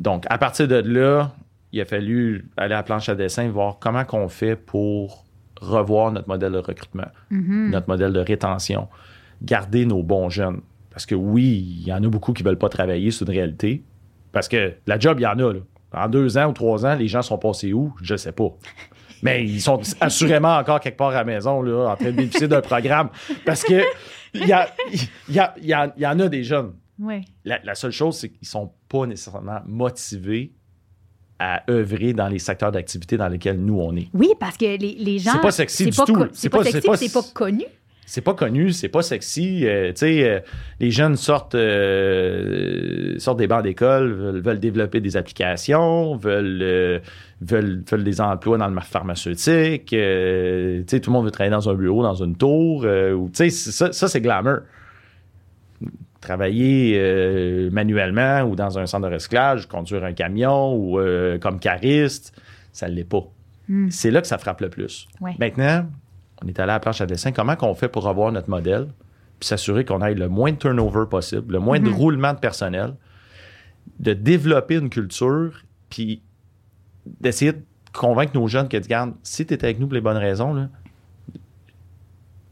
donc, à partir de là, il a fallu aller à la planche à dessin, voir comment qu'on fait pour revoir notre modèle de recrutement, Mhm. notre modèle de rétention, garder nos bons jeunes. Parce que oui, il y en a beaucoup qui ne veulent pas travailler, c'est une réalité. Parce que la job, il y en a. Là. En deux ans ou trois ans, les gens sont passés où? Je ne sais pas. Mais ils sont assurément encore quelque part à la maison, là, en train de bénéficier d'un programme. Parce que il y, a- y, a- y a- il y en a des jeunes. Oui. La, la seule chose, c'est qu'ils sont pas nécessairement motivés à œuvrer dans les secteurs d'activité dans lesquels nous, on est. Oui, parce que les, les gens. C'est pas sexy du pas tout. C'est pas, pas- sexy, c'est pas connu. C'est pas connu, c'est pas sexy. euh, tu sais, euh, les jeunes sortent, euh, sortent des bancs d'école, veulent, veulent développer des applications, veulent, veulent, veulent des emplois dans le pharmaceutique. tu sais, tout le monde veut travailler dans un bureau, dans une tour. ou, tu sais, ça, ça c'est glamour. Travailler manuellement ou dans un centre de recyclage, conduire un camion ou comme cariste, ça l'est pas. Hmm. C'est là que ça frappe le plus. Ouais. Maintenant, on est allé à la planche à dessin. Comment qu'on fait pour revoir notre modèle puis s'assurer qu'on ait le moins de turnover possible, le moins de Mhm. roulement de personnel, de développer une culture, puis d'essayer de convaincre nos jeunes que, regarde, si tu es avec nous pour les bonnes raisons, là,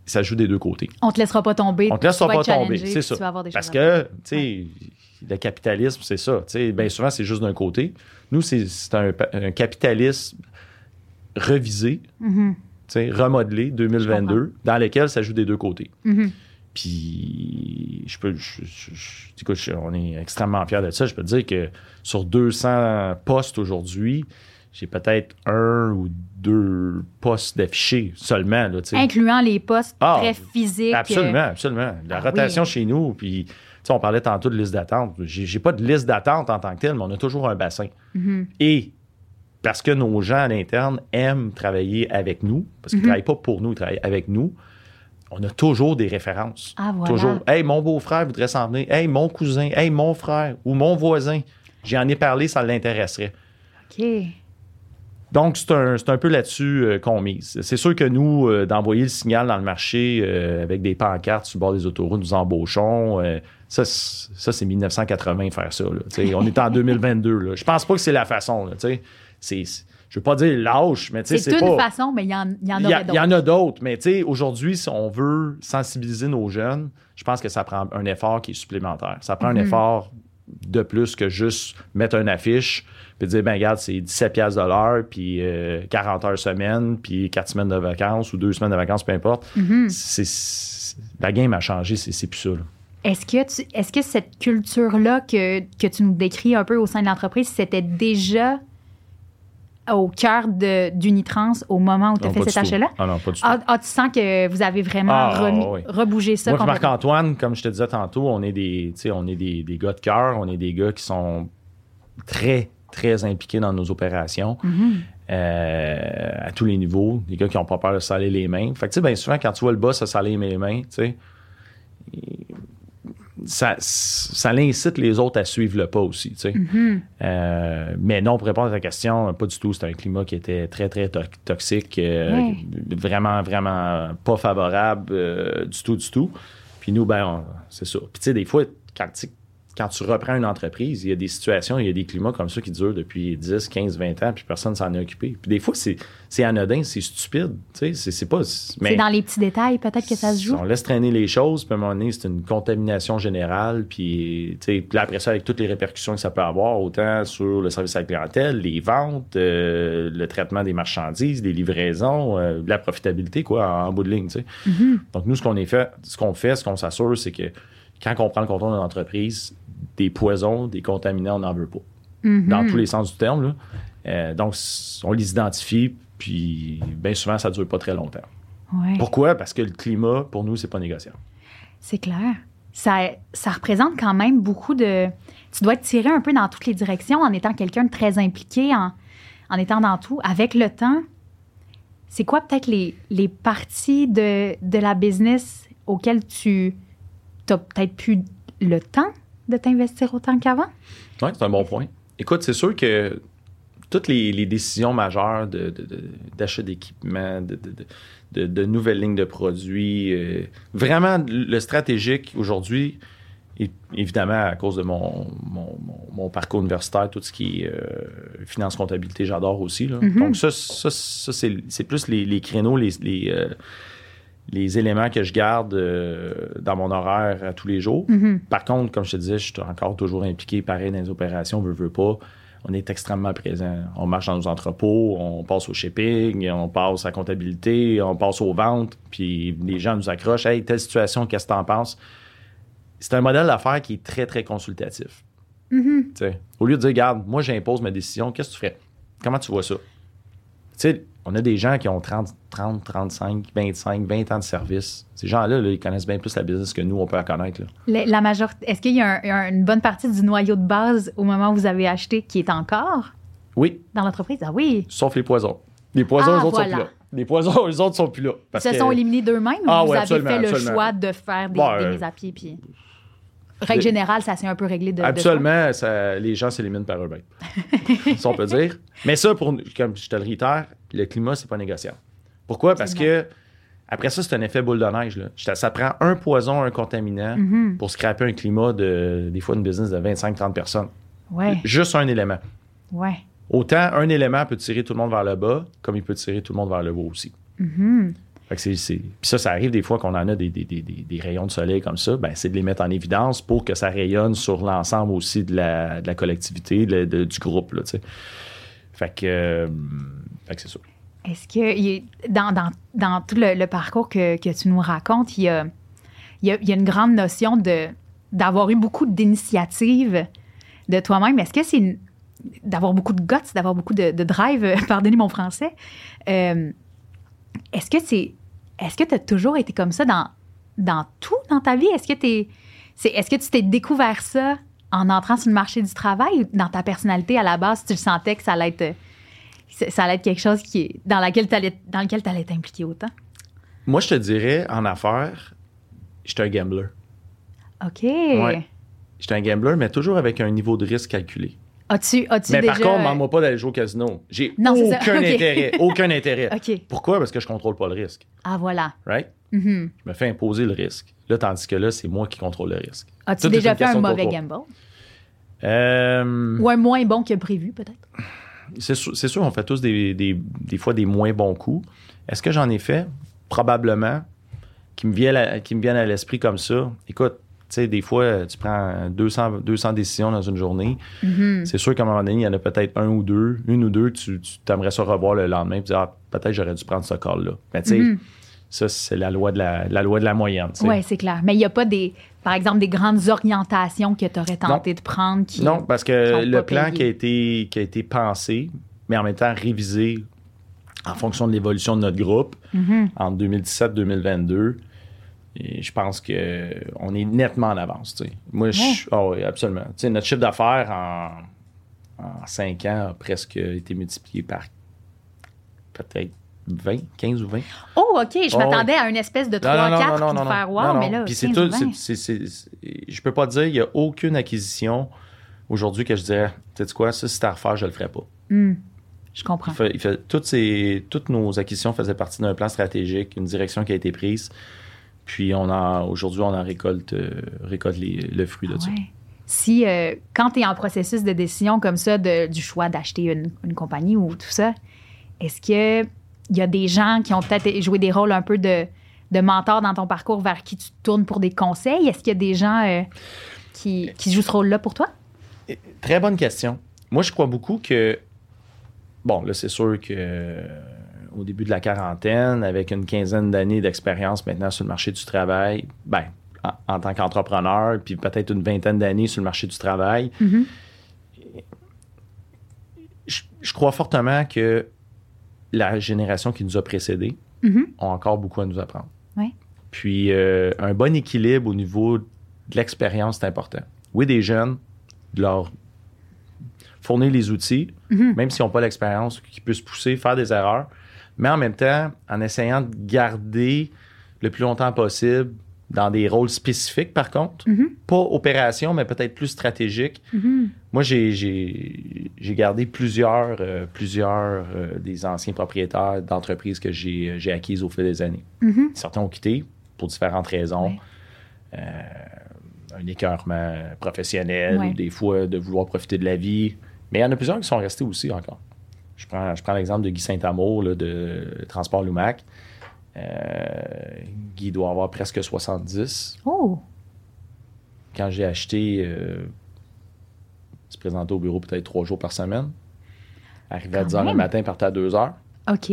ça joue des deux côtés. On te laissera pas tomber. On te laissera pas tomber, c'est ça. Tu vas avoir des Parce que, tu sais, le capitalisme, c'est ça. Tu sais, bien souvent, c'est juste d'un côté. Nous, c'est un, capitalisme revisé. Mhm. Remodelé 2022, dans lequel ça joue des deux côtés. Mhm. Puis, je peux, je, je- on est extrêmement fiers de ça. Je peux te dire que sur 200 postes aujourd'hui, j'ai peut-être un ou deux postes d'affichés seulement. Là. Incluant les postes Ah, très physiques. Absolument, absolument. La Ah rotation oui. chez nous, puis tu sais, on parlait tantôt de liste d'attente. J'ai pas de liste d'attente en tant que telle, mais on a toujours un bassin. euh, mhm. Et parce que nos gens à l'interne aiment travailler avec nous, parce qu'ils Mhm. ne travaillent pas pour nous, ils travaillent avec nous, on a toujours des références. Ah, voilà. Toujours. Hey, mon beau-frère voudrait s'en venir. Hey, mon cousin. Hey, mon frère ou mon voisin. J'en ai parlé, ça l'intéresserait. OK. Donc, c'est un, c'est un peu là-dessus euh, qu'on mise. C'est sûr que nous, euh, d'envoyer le signal dans le marché euh, avec des pancartes sur le bord des autoroutes, nous embauchons, ça, c'est- ça, c'est 1980 faire ça. là. On est en 2022. Là. Je pense pas que c'est la façon. Là. C'est, je veux pas dire lâche, mais tu sais, C'est une pas... façon, mais il y en, y en aurait il y en d'autres. a d'autres, mais tu sais, aujourd'hui, si on veut sensibiliser nos jeunes, je pense que ça prend un effort qui est supplémentaire. Ça prend Mhm. un effort de plus que juste mettre une affiche puis dire, ben regarde, c'est 17 piastres de l'heure, puis euh, 40 heures semaine, puis 4 semaines de vacances ou 2 semaines de vacances, peu importe. Mhm. C'est- la game a changé, c'est plus ça. là. Est-ce que, tu- est-ce que cette culture-là que, que tu nous décris un peu au sein de l'entreprise, c'était déjà au cœur d'Unitrans au moment où tu as Non, fait cet achat-là? Ah non, pas du tout. Ah, ah, tu sens que vous avez vraiment Ah, remis- oui. rebougé ça Moi. Marc-Antoine, comme je te disais tantôt, on est des, on est des, des gars de cœur, on est des gars qui sont très, très impliqués dans nos opérations Mhm. euh, à tous les niveaux. Des gars qui n'ont pas peur de saler les mains. Fait que, tu sais, bien souvent, quand tu vois le boss se saler les mains, tu sais, ça, ça l'incite les autres à suivre le pas aussi, tu sais. Mhm. Euh, mais non, pour répondre à ta question, pas du tout. C'était un climat qui était très, très to- toxique, euh, Ouais. vraiment, vraiment pas favorable euh, du tout, du tout. Puis nous, ben, c'est ça. Puis tu sais, des fois, quand tu quand tu reprends une entreprise, il y a des situations, il y a des climats comme ça qui durent depuis 10, 15, 20 ans, puis personne s'en est occupé. Puis des fois, c'est, anodin, c'est stupide. C'est, c'est pas. C'est dans les petits détails, peut-être que ça se joue. On laisse traîner les choses, puis à un moment donné, c'est une contamination générale, puis, puis après ça, avec toutes les répercussions que ça peut avoir, autant sur le service à la clientèle, les ventes, euh, le traitement des marchandises, les livraisons, euh, la profitabilité, quoi, en, bout de ligne. Mm-hmm. Donc, nous, ce qu'on est fait, ce qu'on fait, ce qu'on s'assure, c'est que quand on prend le contrôle d'une entreprise, des poisons, des contaminants, on n'en veut pas. Mm-hmm. Dans tous les sens du terme. Là. Euh, donc, on les identifie, puis bien souvent, ça ne dure pas très longtemps. Ouais. Pourquoi? Parce que le climat, pour nous, c'est pas négociable. C'est clair. Ça, ça représente quand même beaucoup de. Tu dois te tirer un peu dans toutes les directions en étant quelqu'un de très impliqué, en, en étant dans tout. Avec le temps, c'est quoi peut-être les, les parties de, de la business auxquelles tu n'as peut-être plus le temps? De t'investir autant qu'avant? Oui, c'est un bon point. Écoute, c'est sûr que toutes les, les décisions majeures d'achat de, de- de- de- de nouvelles lignes de produits, euh, vraiment le stratégique aujourd'hui, et évidemment à cause de mon, mon, mon- parcours universitaire, tout ce qui est euh, finance, comptabilité, j'adore aussi. là. Mhm. Donc ça, ça, ça, c'est c'est plus les, les créneaux, les, les, euh, les éléments que je garde euh, dans mon horaire à tous les jours. Mhm. Par contre, comme je te disais, je suis encore toujours impliqué, pareil, dans les opérations, veut, veut pas. On est extrêmement présent. On marche dans nos entrepôts, on passe au shipping, on passe à la comptabilité, on passe aux ventes, puis les gens nous accrochent. Hey, telle situation, qu'est-ce que t'en penses? C'est un modèle d'affaires qui est très, très consultatif. Mhm. Au lieu de dire, regarde, moi, j'impose ma décision, qu'est-ce que tu ferais? Comment tu vois ça? Tu sais, on a des gens qui ont 30, 30, 35, 25, 20 ans de service. Ces gens-là, là, ils connaissent bien plus la business que nous, on peut la connaître. là. La majorité. Est-ce qu'il y a un- un- une bonne partie du noyau de base au moment où vous avez acheté qui est encore? Oui, dans l'entreprise? Ah oui. sauf les poisons. Les poisons, Ah, eux autres voilà. sont plus là. Les poisons, eux autres sont plus là. Ils Parce se que- sont éliminés d'eux-mêmes ou Ah vous avez fait le absolument. choix de faire des, Bon, des euh, mises à pied? Puis... Règle générale, ça s'est un peu réglé de. de Absolument, ça- les gens s'éliminent par eux-mêmes. ça, on peut dire. Mais ça, pour, comme je te le réitère, le climat, c'est pas négociable. Pourquoi? Parce que après ça, c'est un effet boule de neige. Là. Ça prend un poison, un contaminant Mhm. pour scraper un climat de, des fois, une business de 25-30 personnes. Ouais, Juste un élément. ouais. Autant un élément peut tirer tout le monde vers le bas, comme il peut tirer tout le monde vers le haut aussi. Mhm. Fait que c'est, c'est- Puis ça, ça arrive des fois qu'on en a des, des- des- des- rayons de soleil comme ça. Ben, c'est de les mettre en évidence pour que ça rayonne sur l'ensemble aussi de la, de la collectivité, de- de- du groupe. Là, fait, que, euh, fait que c'est ça. Est-ce que dans, tout le, parcours que, tu nous racontes, il y a, une grande notion de d'avoir eu beaucoup d'initiatives de toi-même. Est-ce que c'est une- d'avoir beaucoup de guts, d'avoir beaucoup de, drive, pardonnez mon français. Euh, est-ce que c'est est-ce que tu as toujours été comme ça dans, dans tout dans ta vie? Est-ce que, t'es- c'est, est-ce que tu t'es découvert ça en entrant sur le marché du travail ou dans ta personnalité à la base, tu le sentais que ça allait être, ça allait être quelque chose qui est, dans, laquelle dans lequel tu allais être impliqué autant? Moi, je te dirais, en affaires, j'étais un gambler. OK. Ouais. J'étais un gambler, mais toujours avec un niveau de risque calculé. As-tu, as-tu mais déjà... par contre, demande-moi pas d'aller jouer au casino. J'ai Non, aucun intérêt. Aucun intérêt. OK. Pourquoi? Parce que je contrôle pas le risque. Ah, voilà. Right? Mhm. Je me fais imposer le risque. Là, tandis que là, c'est moi qui contrôle le risque. As-tu Tout déjà fait un mauvais gamble? Euh, Ou un moins bon que prévu, peut-être? C'est sûr, on fait tous des, des- des fois des moins bons coups. Est-ce que j'en ai fait? Probablement. Qui me viennent à, qui me viennent à l'esprit comme ça. Écoute, tu sais, des fois, tu prends 200, 200 décisions dans une journée. Mhm. C'est sûr qu'à un moment donné, il y en a peut-être un ou deux, une ou deux, tu, tu aimerais ça revoir le lendemain et dire, ah, peut-être j'aurais dû prendre ce call-là. Mais tu sais, Mhm. ça, c'est la loi de la, la loi de la moyenne. Oui, c'est clair. Mais il n'y a pas des, par exemple, des grandes orientations que tu aurais tenté de prendre qui. Non, parce que le plan payés. qui a, été, qui a été pensé, mais en même temps révisé en fonction de l'évolution de notre groupe Mhm. en 2017-2022, et je pense qu'on est nettement en avance. Moi, je, Ouais. ah oui, absolument. Notre chiffre d'affaires en, en 5 ans a presque été multiplié par peut-être 20, 15 ou 20. Oh, OK. Je Oh, m'attendais à une espèce de 3-4 pour faire wow, mais là, Puis c'est 15 tout. ou 20. c'est- c'est- c'est- je peux pas dire, il n'y a aucune acquisition aujourd'hui que je dirais, tu sais quoi, ça, c'est à refaire, je le ferais pas. Hmm. Je comprends. Il fait- il fait- toutes, ces, toutes nos acquisitions faisaient partie d'un plan stratégique, une direction qui a été prise. Puis on en, aujourd'hui, on en récolte, euh, récolte les- le fruit de Ah ça. ouais. si euh, quand tu es en processus de décision comme ça, de- du choix d'acheter une, une compagnie ou tout ça, est-ce que il y a des gens qui ont peut-être joué des rôles un peu de, de mentor dans ton parcours vers qui tu te tournes pour des conseils? Est-ce qu'il y a des gens euh, qui, qui jouent ce rôle-là pour toi? Très bonne question. Moi, je crois beaucoup que. Bon, là, c'est sûr que euh, au début de la quarantaine, avec une quinzaine d'années d'expérience maintenant sur le marché du travail, ben, en, en tant qu'entrepreneur, puis peut-être une vingtaine d'années sur le marché du travail, Mhm. je, je crois fortement que la génération qui nous a précédés Mhm. ont encore beaucoup à nous apprendre. Ouais. Puis euh, un bon équilibre au niveau de l'expérience, c'est important. Oui, des jeunes, de leur fournir les outils, Mhm. même s'ils n'ont pas l'expérience, qui puissent pousser, faire des erreurs, mais en même temps, en essayant de garder le plus longtemps possible dans des rôles spécifiques, par contre, Mhm. pas opération, mais peut-être plus stratégique. Mhm. Moi, j'ai- gardé plusieurs, euh, plusieurs euh, des anciens propriétaires d'entreprises que j'ai j'ai acquises au fil des années. Certains ont quitté pour différentes raisons. Ouais. Euh, un écœurement professionnel, Ouais. ou des fois de vouloir profiter de la vie. Mais il y en a plusieurs qui sont restés aussi encore. Je prends, je prends l'exemple de Guy Saint-Amour de Transport Lumac. Euh, Guy doit avoir presque 70. Oh! Quand j'ai acheté, euh, il se présentait au bureau peut-être trois jours par semaine. Arrivé à Quand 10 heures le matin, partait à 2 heures. OK.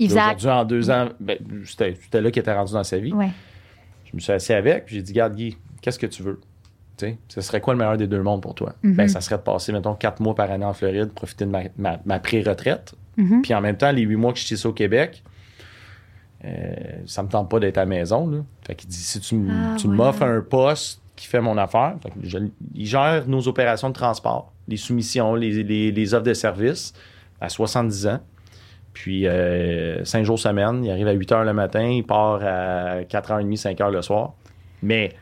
Il. Aujourd'hui, en deux ans, ben, c'était là qu'il était rendu dans sa vie. Ouais. Je me suis assis avec, puis j'ai dit, garde Guy, qu'est-ce que tu veux? Tu sais, ce serait quoi le meilleur des deux mondes pour toi? Mhm. Ben, ça serait de passer, mettons, quatre mois par année en Floride, profiter de ma, ma- ma pré-retraite. Mhm. Puis en même temps, les huit mois que je suis ici au Québec, euh, ça me tente pas d'être à la maison. Là. Fait qu'il dit, si tu, Ah, tu ouais. m'offres un poste qui fait mon affaire, fait que je- il gère nos opérations de transport, les soumissions, les, les- les offres de services à 70 ans. Puis, euh, cinq jours semaine, il arrive à 8 heures le matin, il part à 4h30, 5 heures le soir. Mais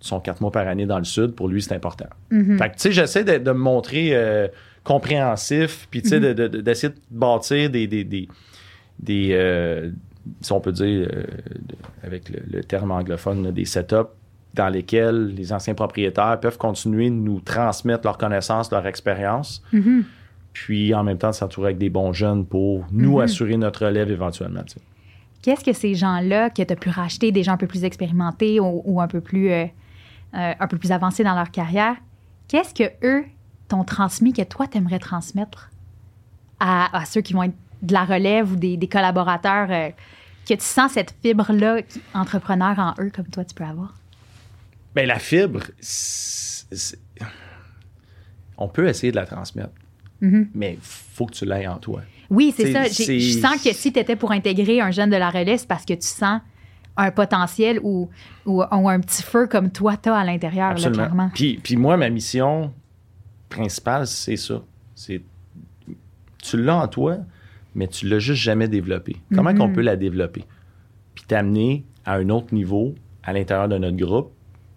son quatre mois par année dans le sud, pour lui, c'est important. Mhm. Fait que, tu sais, j'essaie de, de me montrer euh, compréhensif, puis, tu sais, de- de- d'essayer de, bâtir des, des, des, des, euh, si on peut dire, euh, avec le, le terme anglophone, là, des setups dans lesquels les anciens propriétaires peuvent continuer de nous transmettre leur connaissance, leur expérience, Mhm. puis en même temps de s'entourer avec des bons jeunes pour nous Mhm. assurer notre relève éventuellement. tu sais. Qu'est-ce que ces gens-là que tu as pu racheter, des gens un peu plus expérimentés ou, ou un peu plus euh, euh, un peu plus avancés dans leur carrière, qu'est-ce que eux t'ont transmis que toi t'aimerais transmettre à, à ceux qui vont être de la relève ou des, des collaborateurs euh, que tu sens cette fibre-là entrepreneur en eux comme toi tu peux avoir? Ben, la fibre, on peut essayer de la transmettre, Mhm. mais il faut que tu l'aies en toi. Oui, c'est ça. Je sens que si tu étais pour intégrer un jeune de la relève, c'est parce que tu sens un potentiel ou, ou, ou un petit feu comme toi, tu as à l'intérieur, clairement. Puis, puis moi, ma mission principale, c'est ça. C'est tu l'as en toi, mais tu l'as juste jamais développé. Comment Mhm. qu'on peut la développer? Puis t'amener à un autre niveau à l'intérieur de notre groupe,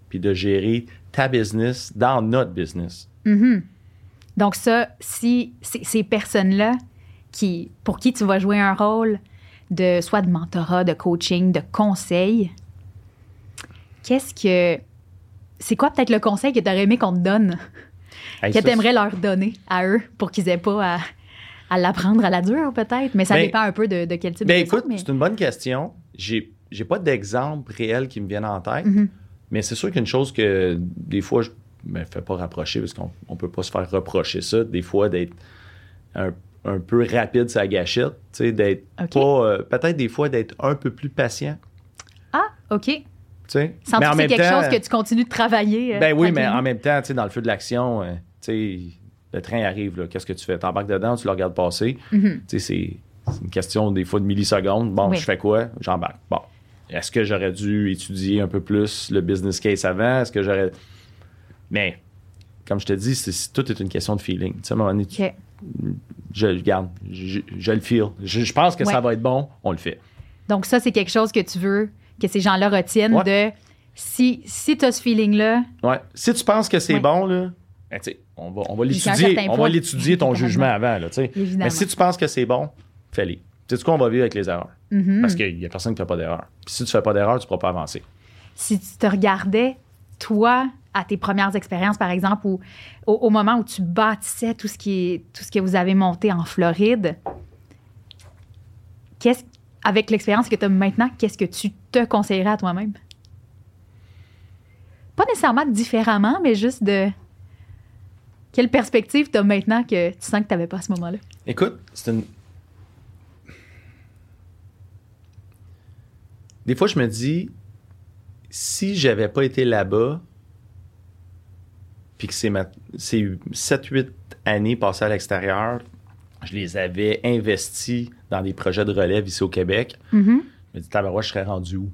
puis de gérer ta business dans notre business. Mhm. Donc ça, si ces personnes-là qui, pour qui tu vas jouer un rôle de soit de mentorat, de coaching, de conseil, qu'est-ce que... C'est quoi peut-être le conseil que tu aurais aimé qu'on te donne, Hey, que tu aimerais leur donner à eux pour qu'ils aient pas à, à l'apprendre à la dure peut-être? Mais ça Ben- dépend un peu de, de quel type Ben de écoute, mais... c'est une bonne question. J'ai, j'ai pas d'exemple réel qui me vienne en tête, Mhm. mais c'est sûr qu'une chose que des fois je me fais pas rapprocher parce qu'on on peut pas se faire reprocher ça, des fois d'être un, un peu rapide sa gâchette, tu sais, d'être pas euh, peut-être des fois d'être un peu plus patient, Ah, OK. tu sais. Sans Mais que en c'est même quelque temps- chose que tu continues de travailler. euh, Ben oui, mais en même temps, tu sais, dans le feu de l'action, euh, tu sais, le train arrive, qu'est-ce que tu fais? T'embarques dedans, tu le regardes passer. Mhm. Tu sais, c'est une question des fois de millisecondes. Bon, Oui. je fais quoi? J'embarque. Bon. Est-ce que j'aurais dû étudier un peu plus le business case avant? Est-ce que j'aurais. Mais, comme je te dis, c'est, tout est une question de feeling. Tu sais, à un moment donné, tu- je le garde. Je, je le feel. Je, je pense que Ouais. ça va être bon, on le fait. Donc, ça, c'est quelque chose que tu veux que ces gens-là retiennent Ouais. de si, si tu as ce feeling-là, Ouais. Si tu penses que c'est Ouais. bon, là, ben, tu sais, on va, on va l'étudier. On point. va l'étudier ton jugement avant. Là. Mais si tu penses que c'est bon, fais-les. Tu sais quoi, on va vivre avec les erreurs? Mhm. Parce qu'il n'y a personne qui ne fait pas d'erreur. Puis si tu ne fais pas d'erreur, tu ne pourras pas avancer. si tu te regardais toi, à tes premières expériences, par exemple, ou au, au moment où tu bâtissais tout ce, qui est, tout ce que vous avez monté en Floride, qu'est-ce, avec l'expérience que tu as maintenant, qu'est-ce que tu te conseillerais à toi-même? Pas nécessairement différemment, mais juste de. Quelle perspective tu as maintenant que tu sens que tu n'avais pas à ce moment-là? Écoute, c'est une. Des fois, je me dis, si j'avais pas été là-bas, puis que c'est ma... 7-8 années passées à l'extérieur, je les avais investis dans des projets de relève ici au Québec, Mm-hmm. je me dis, tabarouette, je serais rendu où?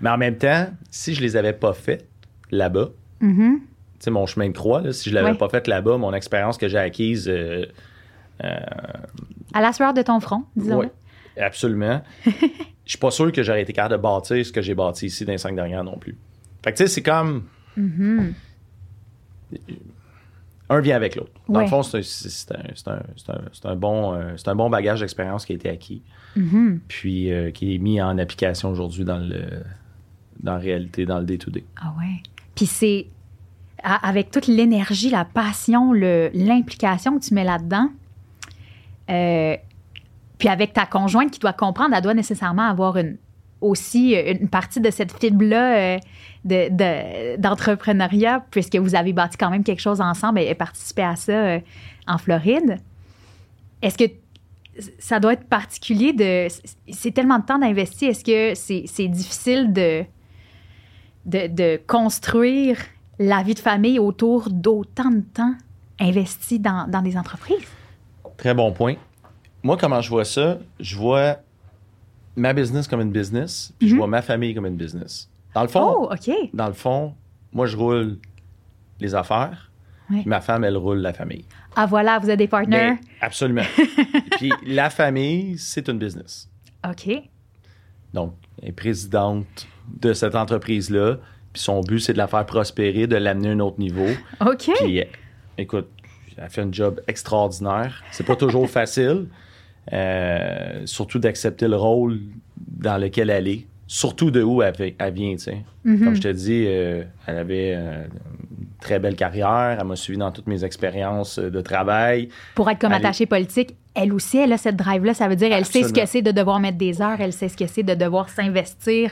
Mais en même temps, si je les avais pas fait là-bas, Mhm. tu sais, mon chemin de croix, là, si je l'avais Ouais. pas fait là-bas, mon expérience que j'ai acquise, euh, À la sueur de ton front, disons. Oui, absolument. Je suis pas sûr que j'aurais été capable de bâtir ce que j'ai bâti ici dans les cinq dernières non plus. Fait que tu sais, c'est comme. Mm-hmm. Un vient avec l'autre. Dans Ouais. le fond, c'est un, c'est un- bon, euh, c'est un bon bagage d'expérience qui a été acquis, Mhm. puis euh, qui est mis en application aujourd'hui dans, le, dans la réalité, dans le day-to-day. Ah ouais. Puis c'est avec toute l'énergie, la passion, l'implication que tu mets là-dedans. euh, puis avec ta conjointe qui doit comprendre, elle doit nécessairement avoir aussi une partie de cette fibre-là euh, de- de- d'entrepreneuriat, puisque vous avez bâti quand même quelque chose ensemble et, participé à ça euh, en Floride. Est-ce que ça doit être particulier de. C'est tellement de temps d'investir. Est-ce que c'est difficile de, de construire la vie de famille autour d'autant de temps investi dans, dans des entreprises? Très bon point. Moi, comment je vois ça? Je vois ma business comme une business, puis je Mhm. vois ma famille comme une business. Dans le fond, Oh, OK. dans le fond, moi, je roule les affaires, puis ma femme, elle roule la famille. Ah, voilà, vous êtes des partners. Mais absolument. puis la famille, c'est une business. OK. Donc, elle est présidente de cette entreprise-là, puis son but, c'est de la faire prospérer, de l'amener à un autre niveau. OK. Puis, euh, écoute, elle fait un job extraordinaire. C'est pas toujours facile, euh, surtout d'accepter le rôle dans lequel elle est, surtout de où elle, fait- elle vient, tu sais. Mhm. Comme je te dis, euh, elle avait euh, une très belle carrière. Elle m'a suivi dans toutes mes expériences de travail. Pour être comme attachée politique, elle aussi, elle a cette drive-là. Ça veut dire elle sait ce Absolument. que c'est de devoir mettre des heures, elle sait ce que c'est de devoir s'investir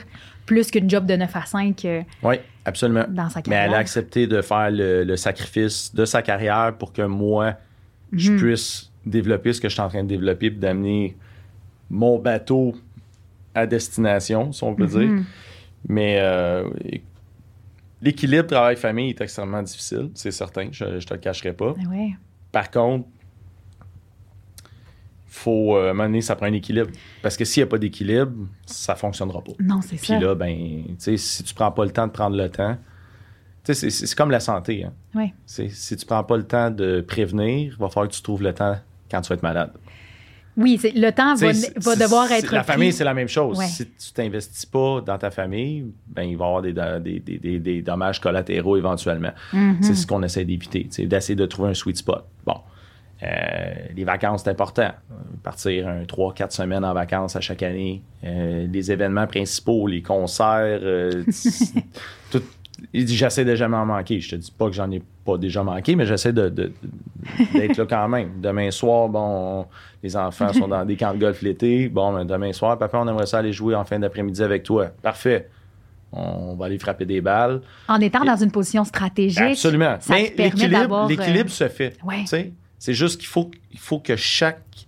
plus qu'une job de 9 à 5 euh, Oui, absolument. dans sa Mais carrière. elle a accepté de faire le, le sacrifice de sa carrière pour que moi, je Mhm. puisse développer ce que je suis en train de développer et d'amener mon bateau à destination, si on peut dire. Mhm. Mais euh, l'équilibre travail-famille est extrêmement difficile, c'est certain, je, ne te le cacherai pas. Ouais. Par contre, faut, euh, à un moment donné, ça prend un équilibre. Parce que s'il n'y a pas d'équilibre, ça ne fonctionnera pas. Non, c'est Puis ça. là, ben, tu sais, si tu prends pas le temps de prendre le temps, c'est- comme la santé. Hein. C'est- Si tu prends pas le temps de prévenir, il va falloir que tu trouves le temps quand tu vas être malade. Oui, c'est- le temps va, va devoir être. La famille, c'est la même chose. Ouais. Si tu t'investis pas dans ta famille, ben, il va y avoir des, des, des, des- des dommages collatéraux éventuellement. Mhm. C'est ce qu'on essaie d'éviter, d'essayer de trouver un sweet spot. Bon. Euh, les vacances, c'est important. Partir un 3-4 semaines en vacances à chaque année. Euh, les événements principaux, les concerts, euh, tout. Il dit j'essaie de jamais en manquer. Je te dis pas que j'en ai pas déjà manqué, mais j'essaie de, de- d'être là quand même. Demain soir, bon, les enfants sont dans des camps de golf l'été. Bon, ben, demain soir, papa, on aimerait ça aller jouer en fin d'après-midi avec toi. Parfait. On va aller frapper des balles. En étant dans une position stratégique. Absolument. ça Mais l'équilibre, d'avoir, euh, l'équilibre se fait. Ouais. C'est juste qu'il faut, il faut que chaque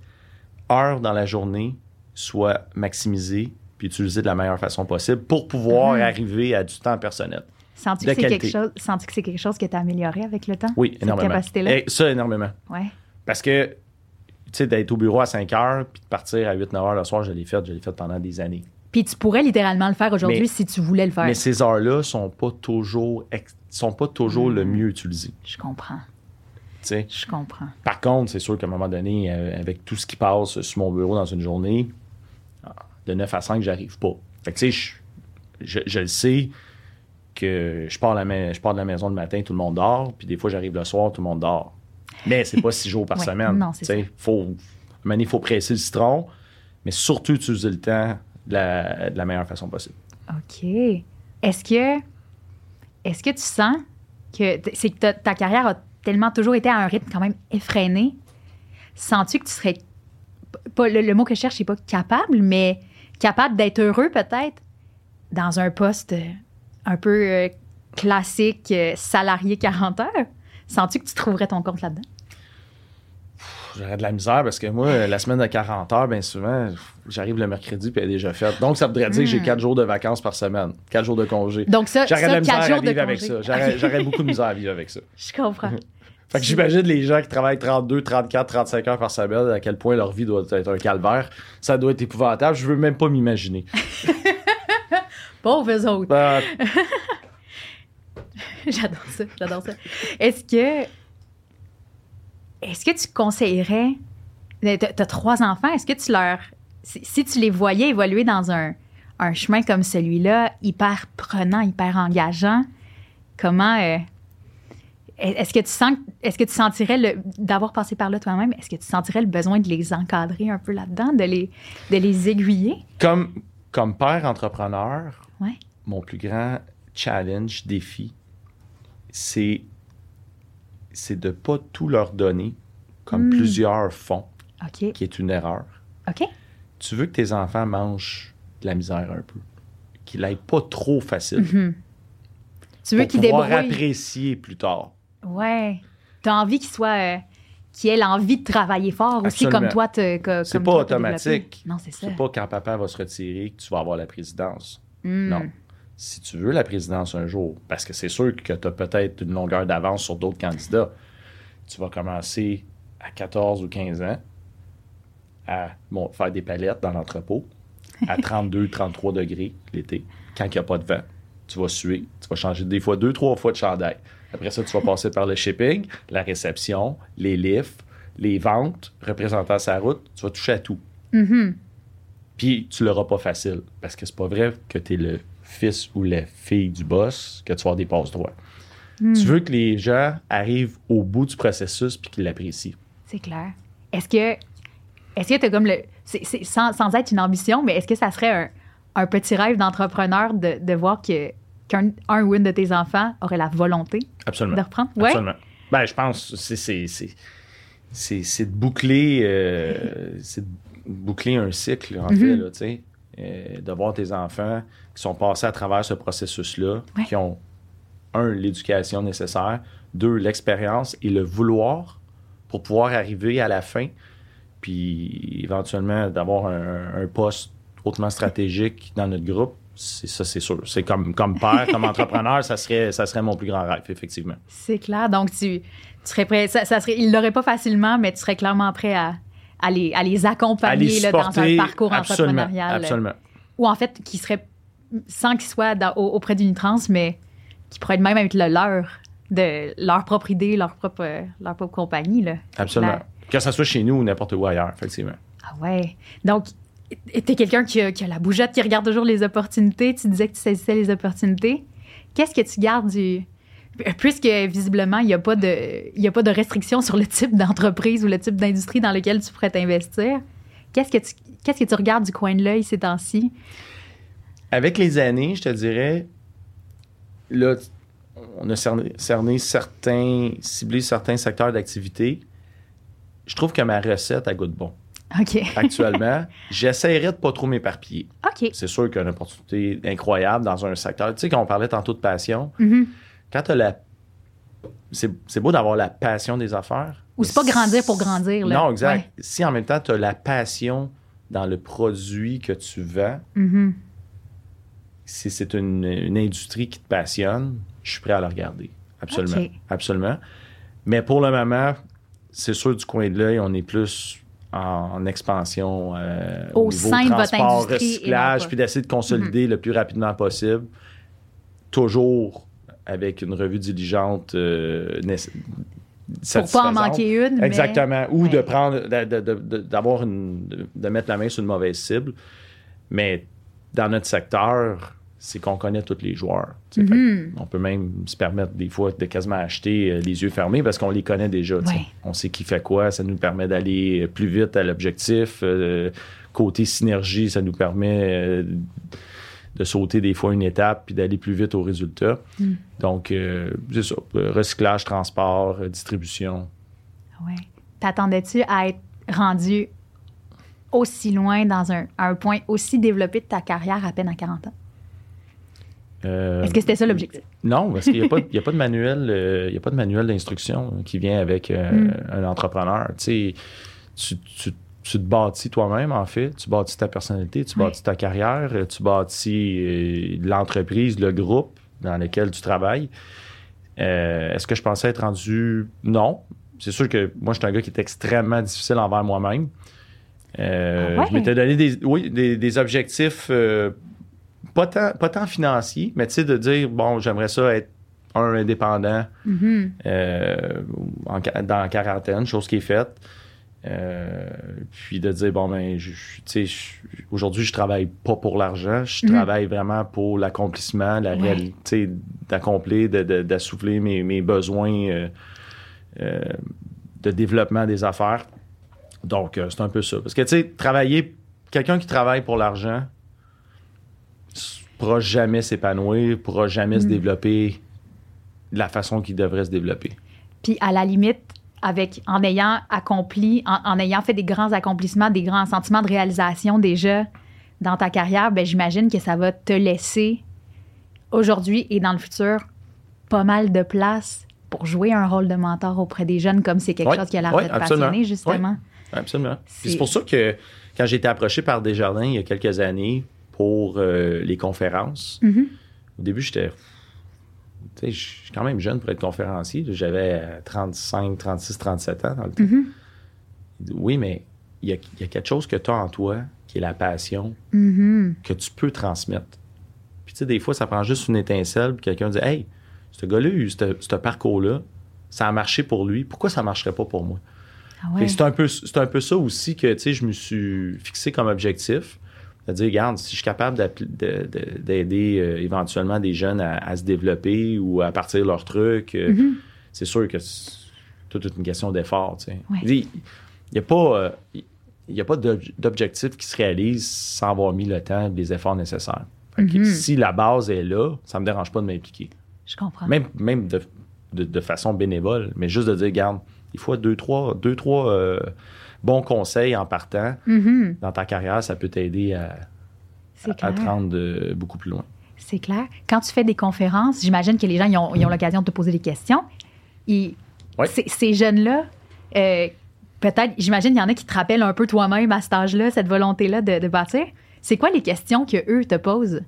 heure dans la journée soit maximisée puis utilisée de la meilleure façon possible pour pouvoir Mhm. arriver à du temps personnel. Sens-tu que c'est quelque chose, sens-tu que c'est quelque chose que tu as amélioré avec le temps? Oui, Cette énormément. capacité-là? Eh, ça, énormément. Ouais. Parce que, tu sais, d'être au bureau à 5 heures puis de partir à 8-9 heures le soir, je l'ai fait, je l'ai fait pendant des années. Puis tu pourrais littéralement le faire aujourd'hui Mais- si tu voulais le faire. Mais ces heures-là sont pas toujours, sont pas toujours le Mhm. mieux utilisées. Je comprends. Je comprends. Par contre, c'est sûr qu'à un moment donné, euh, avec tout ce qui passe sur mon bureau dans une journée, ah, de 9 à 5, j'arrive pas. Fait que, tu sais, je, je, je le sais que je pars, la je pars de la maison le matin, tout le monde dort, puis des fois, j'arrive le soir, tout le monde dort. Mais c'est pas six jours par Ouais, semaine. non, c'est Tu sais, Faut, il faut presser le citron, mais surtout utiliser le temps de la, de la meilleure façon possible. OK. Est-ce que est-ce que tu sens que c'est que ta, ta carrière a tellement toujours été à un rythme quand même effréné? Sens-tu que tu serais le, mot que je cherche, c'est pas capable, mais capable d'être heureux peut-être dans un poste euh, un peu euh, classique, euh, salarié 40 heures? Sens-tu que tu trouverais ton compte là-dedans? J'aurais de la misère parce que moi, la semaine de 40 heures, bien souvent, j'arrive le mercredi puis elle est déjà faite. Donc, ça voudrait dire que j'ai Hmm. 4 jours de vacances par semaine, 4 jours de congé. Donc ça, J'aurais de la misère à vivre avec ça. J'aurais beaucoup de misère à vivre avec ça. Je comprends. Fait que j'imagine les gens qui travaillent 32, 34, 35 heures par semaine, à quel point leur vie doit être un calvaire. Ça doit être épouvantable. Je veux même pas m'imaginer. Pauvres autres. Ben, J'adore ça, j'adore ça. Est-ce que est-ce que tu conseillerais t'as t'as trois enfants, est-ce que tu leur si, si tu les voyais évoluer dans un, un chemin comme celui-là, hyper prenant, hyper engageant, comment euh, est-ce que tu sens est-ce que tu sentirais le d'avoir passé par là toi-même, est-ce que tu sentirais le besoin de les encadrer un peu là-dedans, de les de les aiguiller? Comme, comme père entrepreneur, Ouais. mon plus grand challenge, défi, c'est c'est de pas tout leur donner comme Hmm. plusieurs font, qui est une erreur. OK. Tu veux que tes enfants mangent de la misère un peu, qu'ils n'aillent pas trop facile. Mhm. Tu veux qu'ils débrouillent apprécier plus tard. Ouais. T'as envie qu'il soit. euh, ait l'envie de travailler fort aussi, comme toi. te- que- C'est pas automatique. Non, c'est ça. C'est pas quand papa va se retirer que tu vas avoir la présidence. Hmm. Non. Si tu veux la présidence un jour, parce que c'est sûr que tu as peut-être une longueur d'avance sur d'autres candidats, tu vas commencer à 14 ou 15 ans à bon, faire des palettes dans l'entrepôt à 32, 33 degrés l'été, quand il n'y a pas de vent. Tu vas suer, tu vas changer des fois deux, trois fois de chandail. Après ça, tu vas passer par le shipping, la réception, les lifts, les ventes, représentant sa route, tu vas toucher à tout. Mhm. Puis tu l'auras pas facile. Parce que c'est pas vrai que tu es le fils ou la fille du boss que tu vas avoir des passes droits. Hmm. Tu veux que les gens arrivent au bout du processus puis qu'ils l'apprécient. C'est clair. Est-ce que. Est-ce que t'as comme le. c'est- c'est- sans, sans être une ambition, mais est-ce que ça serait un, un petit rêve d'entrepreneur de, de voir que, qu'un un ou une de tes enfants aurait la volonté Absolument. de reprendre? Ouais. Absolument. Ben, je pense que c'est, c'est, c'est, c'est, c'est de boucler euh, c'est de boucler un cycle, en Mhm. fait, là, tu sais. Euh, de voir tes enfants qui sont passés à travers ce processus-là, Ouais. qui ont, un, l'éducation nécessaire, deux, l'expérience et le vouloir pour pouvoir arriver à la fin, puis éventuellement d'avoir un, un poste hautement stratégique dans notre groupe. C'est ça, c'est sûr. C'est comme, comme père, comme entrepreneur, ça serait, ça serait mon plus grand rêve, effectivement. C'est clair. Donc, tu, tu serais prêt. Ça, ça serait, ils l'auraient pas facilement, mais tu serais clairement prêt à, à, les, à les À accompagner là, dans un parcours absolument, entrepreneurial. Absolument. Ou en fait, qui serait, sans qu'ils soient dans- auprès d'une trans, mais qui pourrait même être le leur, de leur propre idée, leur propre, euh, leur propre compagnie. Là. Absolument. Que ce soit chez nous ou n'importe où ailleurs, effectivement. Ah ouais. Donc, t'es quelqu'un qui a, qui a la bougeotte, qui regarde toujours les opportunités. Tu disais que tu saisissais les opportunités. Qu'est-ce que tu gardes du... Puisque visiblement, il n'y a, pas de- il y a pas de restriction sur le type d'entreprise ou le type d'industrie dans lequel tu pourrais t'investir, qu'est-ce que, tu, qu'est-ce que tu regardes du coin de l'œil ces temps-ci? Avec les années, je te dirais, là, on a cerné, cerné certains, ciblé certains secteurs d'activité. Je trouve que ma recette a goût bon. OK. Actuellement, j'essaierais de pas trop m'éparpiller. OK. C'est sûr qu'il y a une opportunité incroyable dans un secteur. Tu sais, quand on parlait tantôt de passion, Mhm. Quand tu as la. C'est c'est beau d'avoir la passion des affaires. Ou c'est pas grandir pour grandir. Là. Non, exact. Ouais. Si en même temps, tu as la passion dans le produit que tu vends, Mhm. si c'est une, une industrie qui te passionne, je suis prêt à la regarder. Absolument. Absolument. Mais pour le moment, c'est sûr, du coin de l'œil, on est plus en, expansion euh, Au niveau sein de votre transport, industrie recyclage, puis d'essayer de consolider le plus rapidement possible. Toujours avec une revue diligente euh, Pour pas en manquer une. mais- Exactement. Ou de Ouais. prendre, de- d'avoir une, de, mettre la main sur une mauvaise cible. Mais dans notre secteur, c'est qu'on connaît tous les joueurs. Mhm. On peut même se permettre des fois de quasiment acheter euh, les yeux fermés parce qu'on les connaît déjà. Ouais. On sait qui fait quoi, ça nous permet d'aller plus vite à l'objectif. Euh, côté synergie, ça nous permet euh, de sauter des fois une étape puis d'aller plus vite au résultat. Mm. Donc, euh, c'est ça. Recyclage, transport, euh, distribution. Ouais. T'attendais-tu à être rendu aussi loin dans un, à un point aussi développé de ta carrière à peine à 40 ans? Euh, Est-ce que c'était ça l'objectif? Non, parce qu'il n'y a, a pas de manuel, euh, il y a pas de manuel d'instruction qui vient avec euh, Mm. un entrepreneur. Tu, sais, tu, tu- tu te bâtis toi-même, en fait. Tu bâtis ta personnalité, tu Oui. bâtis ta carrière, euh, tu bâtis euh, l'entreprise, le groupe dans lequel tu travailles. Euh, Est-ce que je pensais être rendu? Non. C'est sûr que moi, je suis un gars qui est extrêmement difficile envers moi-même. Euh, Ah ouais? Je m'étais donné des, oui, des, des objectifs pas, tant, pas tant financiers, mais tu sais, de dire, bon, j'aimerais ça être un indépendant Mhm. euh, en dans la quarantaine, chose qui est faite. Euh, puis de dire, bon, ben, aujourd'hui, je travaille pas pour l'argent, je Mhm. travaille vraiment pour l'accomplissement, la Ouais. réalité, d'accomplir, d'assouvir mes, mes besoins euh, euh, de développement des affaires. Donc, c'est un peu ça. Parce que, tu sais, travailler, quelqu'un qui travaille pour l'argent pourra jamais s'épanouir, pourra jamais se Mhm. développer de la façon qu'il devrait se développer. Puis à la limite, avec, en ayant accompli, en, en ayant fait des grands accomplissements, des grands sentiments de réalisation déjà dans ta carrière, ben, j'imagine que ça va te laisser aujourd'hui et dans le futur pas mal de place pour jouer un rôle de mentor auprès des jeunes comme c'est quelque Oui, chose qui a l'air oui, de te absolument. passionner justement. Absolument. C'est- pour ça que quand j'ai été approché par Desjardins il y a quelques années pour euh, les conférences, Mhm. au début, j'étais. Je suis quand même jeune pour être conférencier. J'avais euh, 35, 36, 37 ans dans le temps. Mhm. Dit, Oui, mais il y a, il y a quelque chose que tu as en toi qui est la passion Mhm. que tu peux transmettre. Puis tu sais, des fois, ça prend juste une étincelle, puis quelqu'un dit Hey, ce gars-là, a eu ce parcours-là, ça a marché pour lui, pourquoi ça marcherait pas pour moi? Ah ouais. C'est un, peu, c'est un peu ça aussi que tu sais, je me suis fixé comme objectif. De dire, regarde, si je suis capable de- de- d'aider euh, éventuellement des jeunes à, à se développer ou à partir leur truc, euh, Mhm. c'est sûr que c'est toute une question d'effort. tu sais. Ouais. Il n'y a pas, euh, il a pas d'ob- d'objectif qui se réalise sans avoir mis le temps et les efforts nécessaires. Fait que Mhm. Si la base est là, ça me dérange pas de m'impliquer. Je comprends. Même, même de, de- de façon bénévole, mais juste de dire, regarde, il faut deux, trois, deux, trois bons conseils en partant Mhm. dans ta carrière, ça peut t'aider à, C'est à clair. te rendre euh, beaucoup plus loin. C'est clair. Quand tu fais des conférences, j'imagine que les gens ils ont, ont l'occasion de te poser des questions. Et ces, jeunes-là, euh, peut-être, j'imagine qu'il y en a qui te rappellent un peu toi-même à cet âge-là, cette volonté-là de, de bâtir. C'est quoi les questions que eux te posent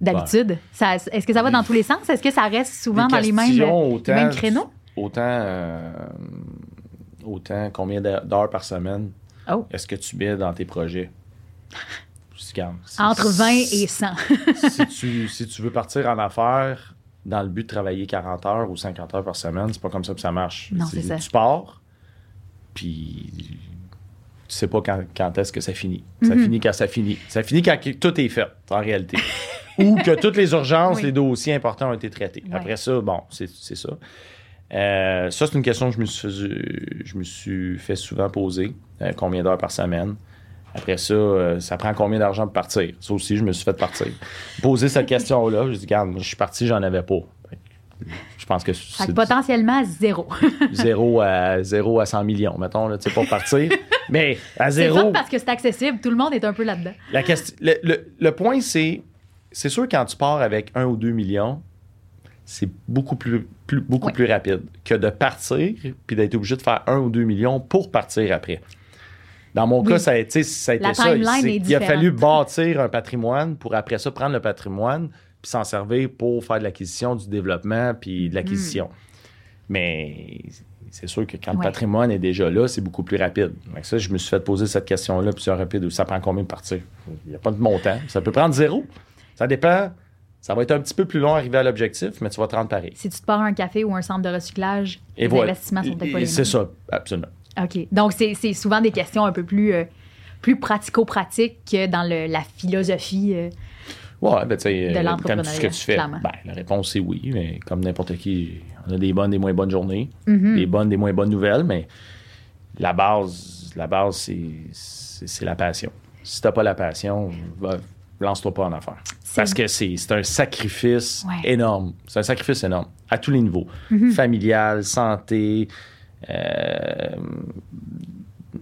d'habitude? Ça- Est-ce que ça va dans tous les sens? Est-ce que ça reste souvent dans les mêmes, questions les autant- mêmes créneaux? Autant, euh, autant combien d'heures par semaine Oh. est-ce que tu mets dans tes projets? Si- Entre 20 et 100. si, tu, si tu veux partir en affaires dans le but de travailler 40 heures ou 50 heures par semaine, c'est pas comme ça que ça marche. Non, c'est ça. Tu pars, puis tu sais pas quand, quand est-ce que ça finit. Ça Mhm. finit quand ça finit. Ça finit quand tout est fait, en réalité. ou que toutes les urgences, Oui. les dossiers importants ont été traités. Ouais. Après ça, bon, c'est c'est ça. Euh, ça, c'est une question que je me suis, fait- je me suis fait souvent poser. Euh, combien d'heures par semaine? Après ça, euh, ça prend combien d'argent pour partir? Ça aussi, je me suis fait partir. Poser cette question-là, je dis, regarde, moi, je suis parti, j'en avais pas. Je pense que Fait que c'est potentiellement zéro. 0 à, 0 à 100 millions, mettons, là, tu sais, pour partir. Mais à C'est zéro, fun parce que c'est accessible. Tout le monde est un peu là-dedans. la question, le, le- le point, c'est, c'est sûr, quand tu pars avec 1 ou 2 millions, c'est beaucoup plus, plus- beaucoup Oui. plus rapide que de partir puis d'être obligé de faire 1 ou 2 millions pour partir après. Dans mon Oui. cas, ça a été, ça a été ça. est il a fallu bâtir un patrimoine pour après ça prendre le patrimoine puis s'en servir pour faire de l'acquisition, du développement puis de l'acquisition. Mais c'est sûr que quand le patrimoine est déjà là, c'est beaucoup plus rapide. Que ça, je me suis fait poser cette question-là plusieurs rapides. Ça prend combien de partir? Il n'y a pas de montant. Ça peut prendre zéro. Ça dépend. Ça va être un petit peu plus long à arriver à l'objectif, mais tu vas te rendre pareil. Si tu te pars un café ou un centre de recyclage, Et les voilà. investissements sont peut-être pas les C'est ça, absolument. OK. Donc, c'est souvent des questions un peu plus, euh, plus pratico-pratiques que dans le- la philosophie. euh, Ouais, ben, De l'entrepreneuriat, comme tout ce que tu fais. clairement. Ben, la réponse, c'est oui, mais comme n'importe qui, on a des bonnes, des moins bonnes journées, Mhm. des bonnes, des moins bonnes nouvelles, mais la base, la base, c'est la passion. Si t'as pas la passion, va- lance-toi pas en affaires. Parce que c'est un sacrifice énorme. C'est un sacrifice énorme à tous les niveaux. Mm-hmm. Familial, santé, euh,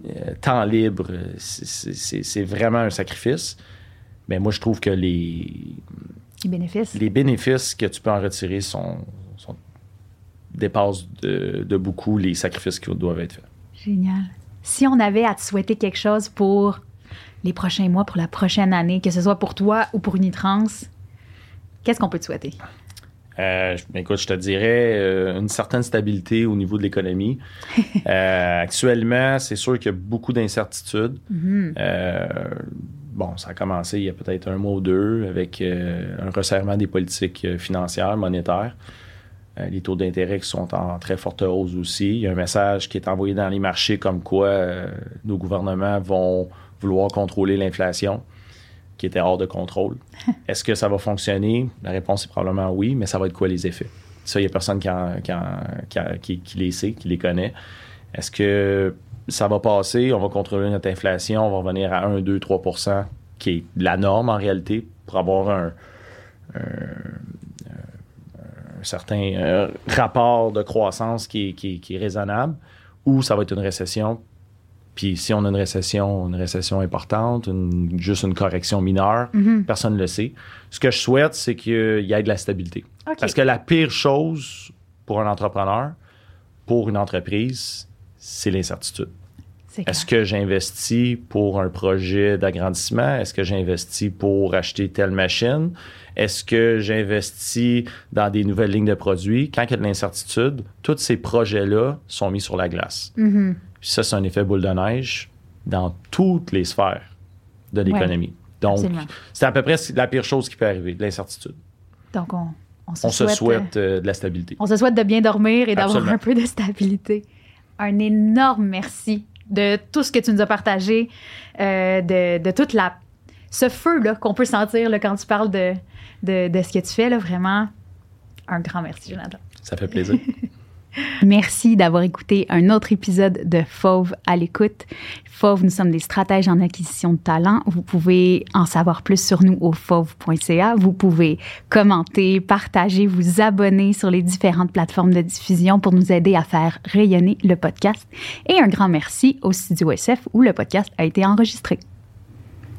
euh, temps libre, c'est vraiment un sacrifice. Mais moi, je trouve que les, les bénéfices, les bénéfices que tu peux en retirer sont, dépassent de, beaucoup les sacrifices qui doivent être faits. Génial. Si on avait à te souhaiter quelque chose pour les prochains mois, pour la prochaine année, que ce soit pour toi ou pour Unitrans, qu'est-ce qu'on peut te souhaiter? Euh, écoute, je te dirais euh, une certaine stabilité au niveau de l'économie. Euh, actuellement, c'est sûr qu'il y a beaucoup d'incertitudes. Mm-hmm. bon, ça a commencé il y a peut-être un mois ou deux avec un resserrement des politiques financières, monétaires. les taux d'intérêt qui sont en très forte hausse aussi. Il y a un message qui est envoyé dans les marchés comme quoi nos gouvernements vont vouloir contrôler l'inflation qui était hors de contrôle. Est-ce que ça va fonctionner? La réponse est probablement oui, mais ça va être quoi les effets? Ça, il n'y a personne qui, les sait, qui les connaît. Est-ce que ça va passer? On va contrôler notre inflation, on va revenir à 1, 2, 3% qui est la norme en réalité pour avoir un, certain euh, rapport de croissance qui est raisonnable, ou ça va être une récession puis si on a une récession, une récession importante, juste une correction mineure, mhm. personne ne le sait. Ce que je souhaite, c'est qu'il y ait de la stabilité. Parce que la pire chose pour un entrepreneur, pour une entreprise, c'est l'incertitude. Est-ce que j'investis pour un projet d'agrandissement? Est-ce que j'investis pour acheter telle machine? Est-ce que j'investis dans des nouvelles lignes de produits? Quand il y a de l'incertitude, tous ces projets-là sont mis sur la glace. Mhm. Puis ça, c'est un effet boule de neige dans toutes les sphères de l'économie. Donc, c'est à peu près la pire chose qui peut arriver, l'incertitude. Donc, on, on, se, souhaite, euh, euh, de la stabilité. On se souhaite de bien dormir et d'avoir un peu de stabilité. Un énorme merci de tout ce que tu nous as partagé, euh, de, de toute la ce feu là qu'on peut sentir là, quand tu parles de, de, de, ce que tu fais là, vraiment un grand merci Jonathan. Ça fait plaisir. Merci d'avoir écouté un autre épisode de Fauve à l'écoute. Fauve, nous sommes des stratèges en acquisition de talent. Vous pouvez en savoir plus sur nous au fauve.ca. Vous pouvez commenter, partager, vous abonner sur les différentes plateformes de diffusion pour nous aider à faire rayonner le podcast. Et un grand merci au Studio SF où le podcast a été enregistré.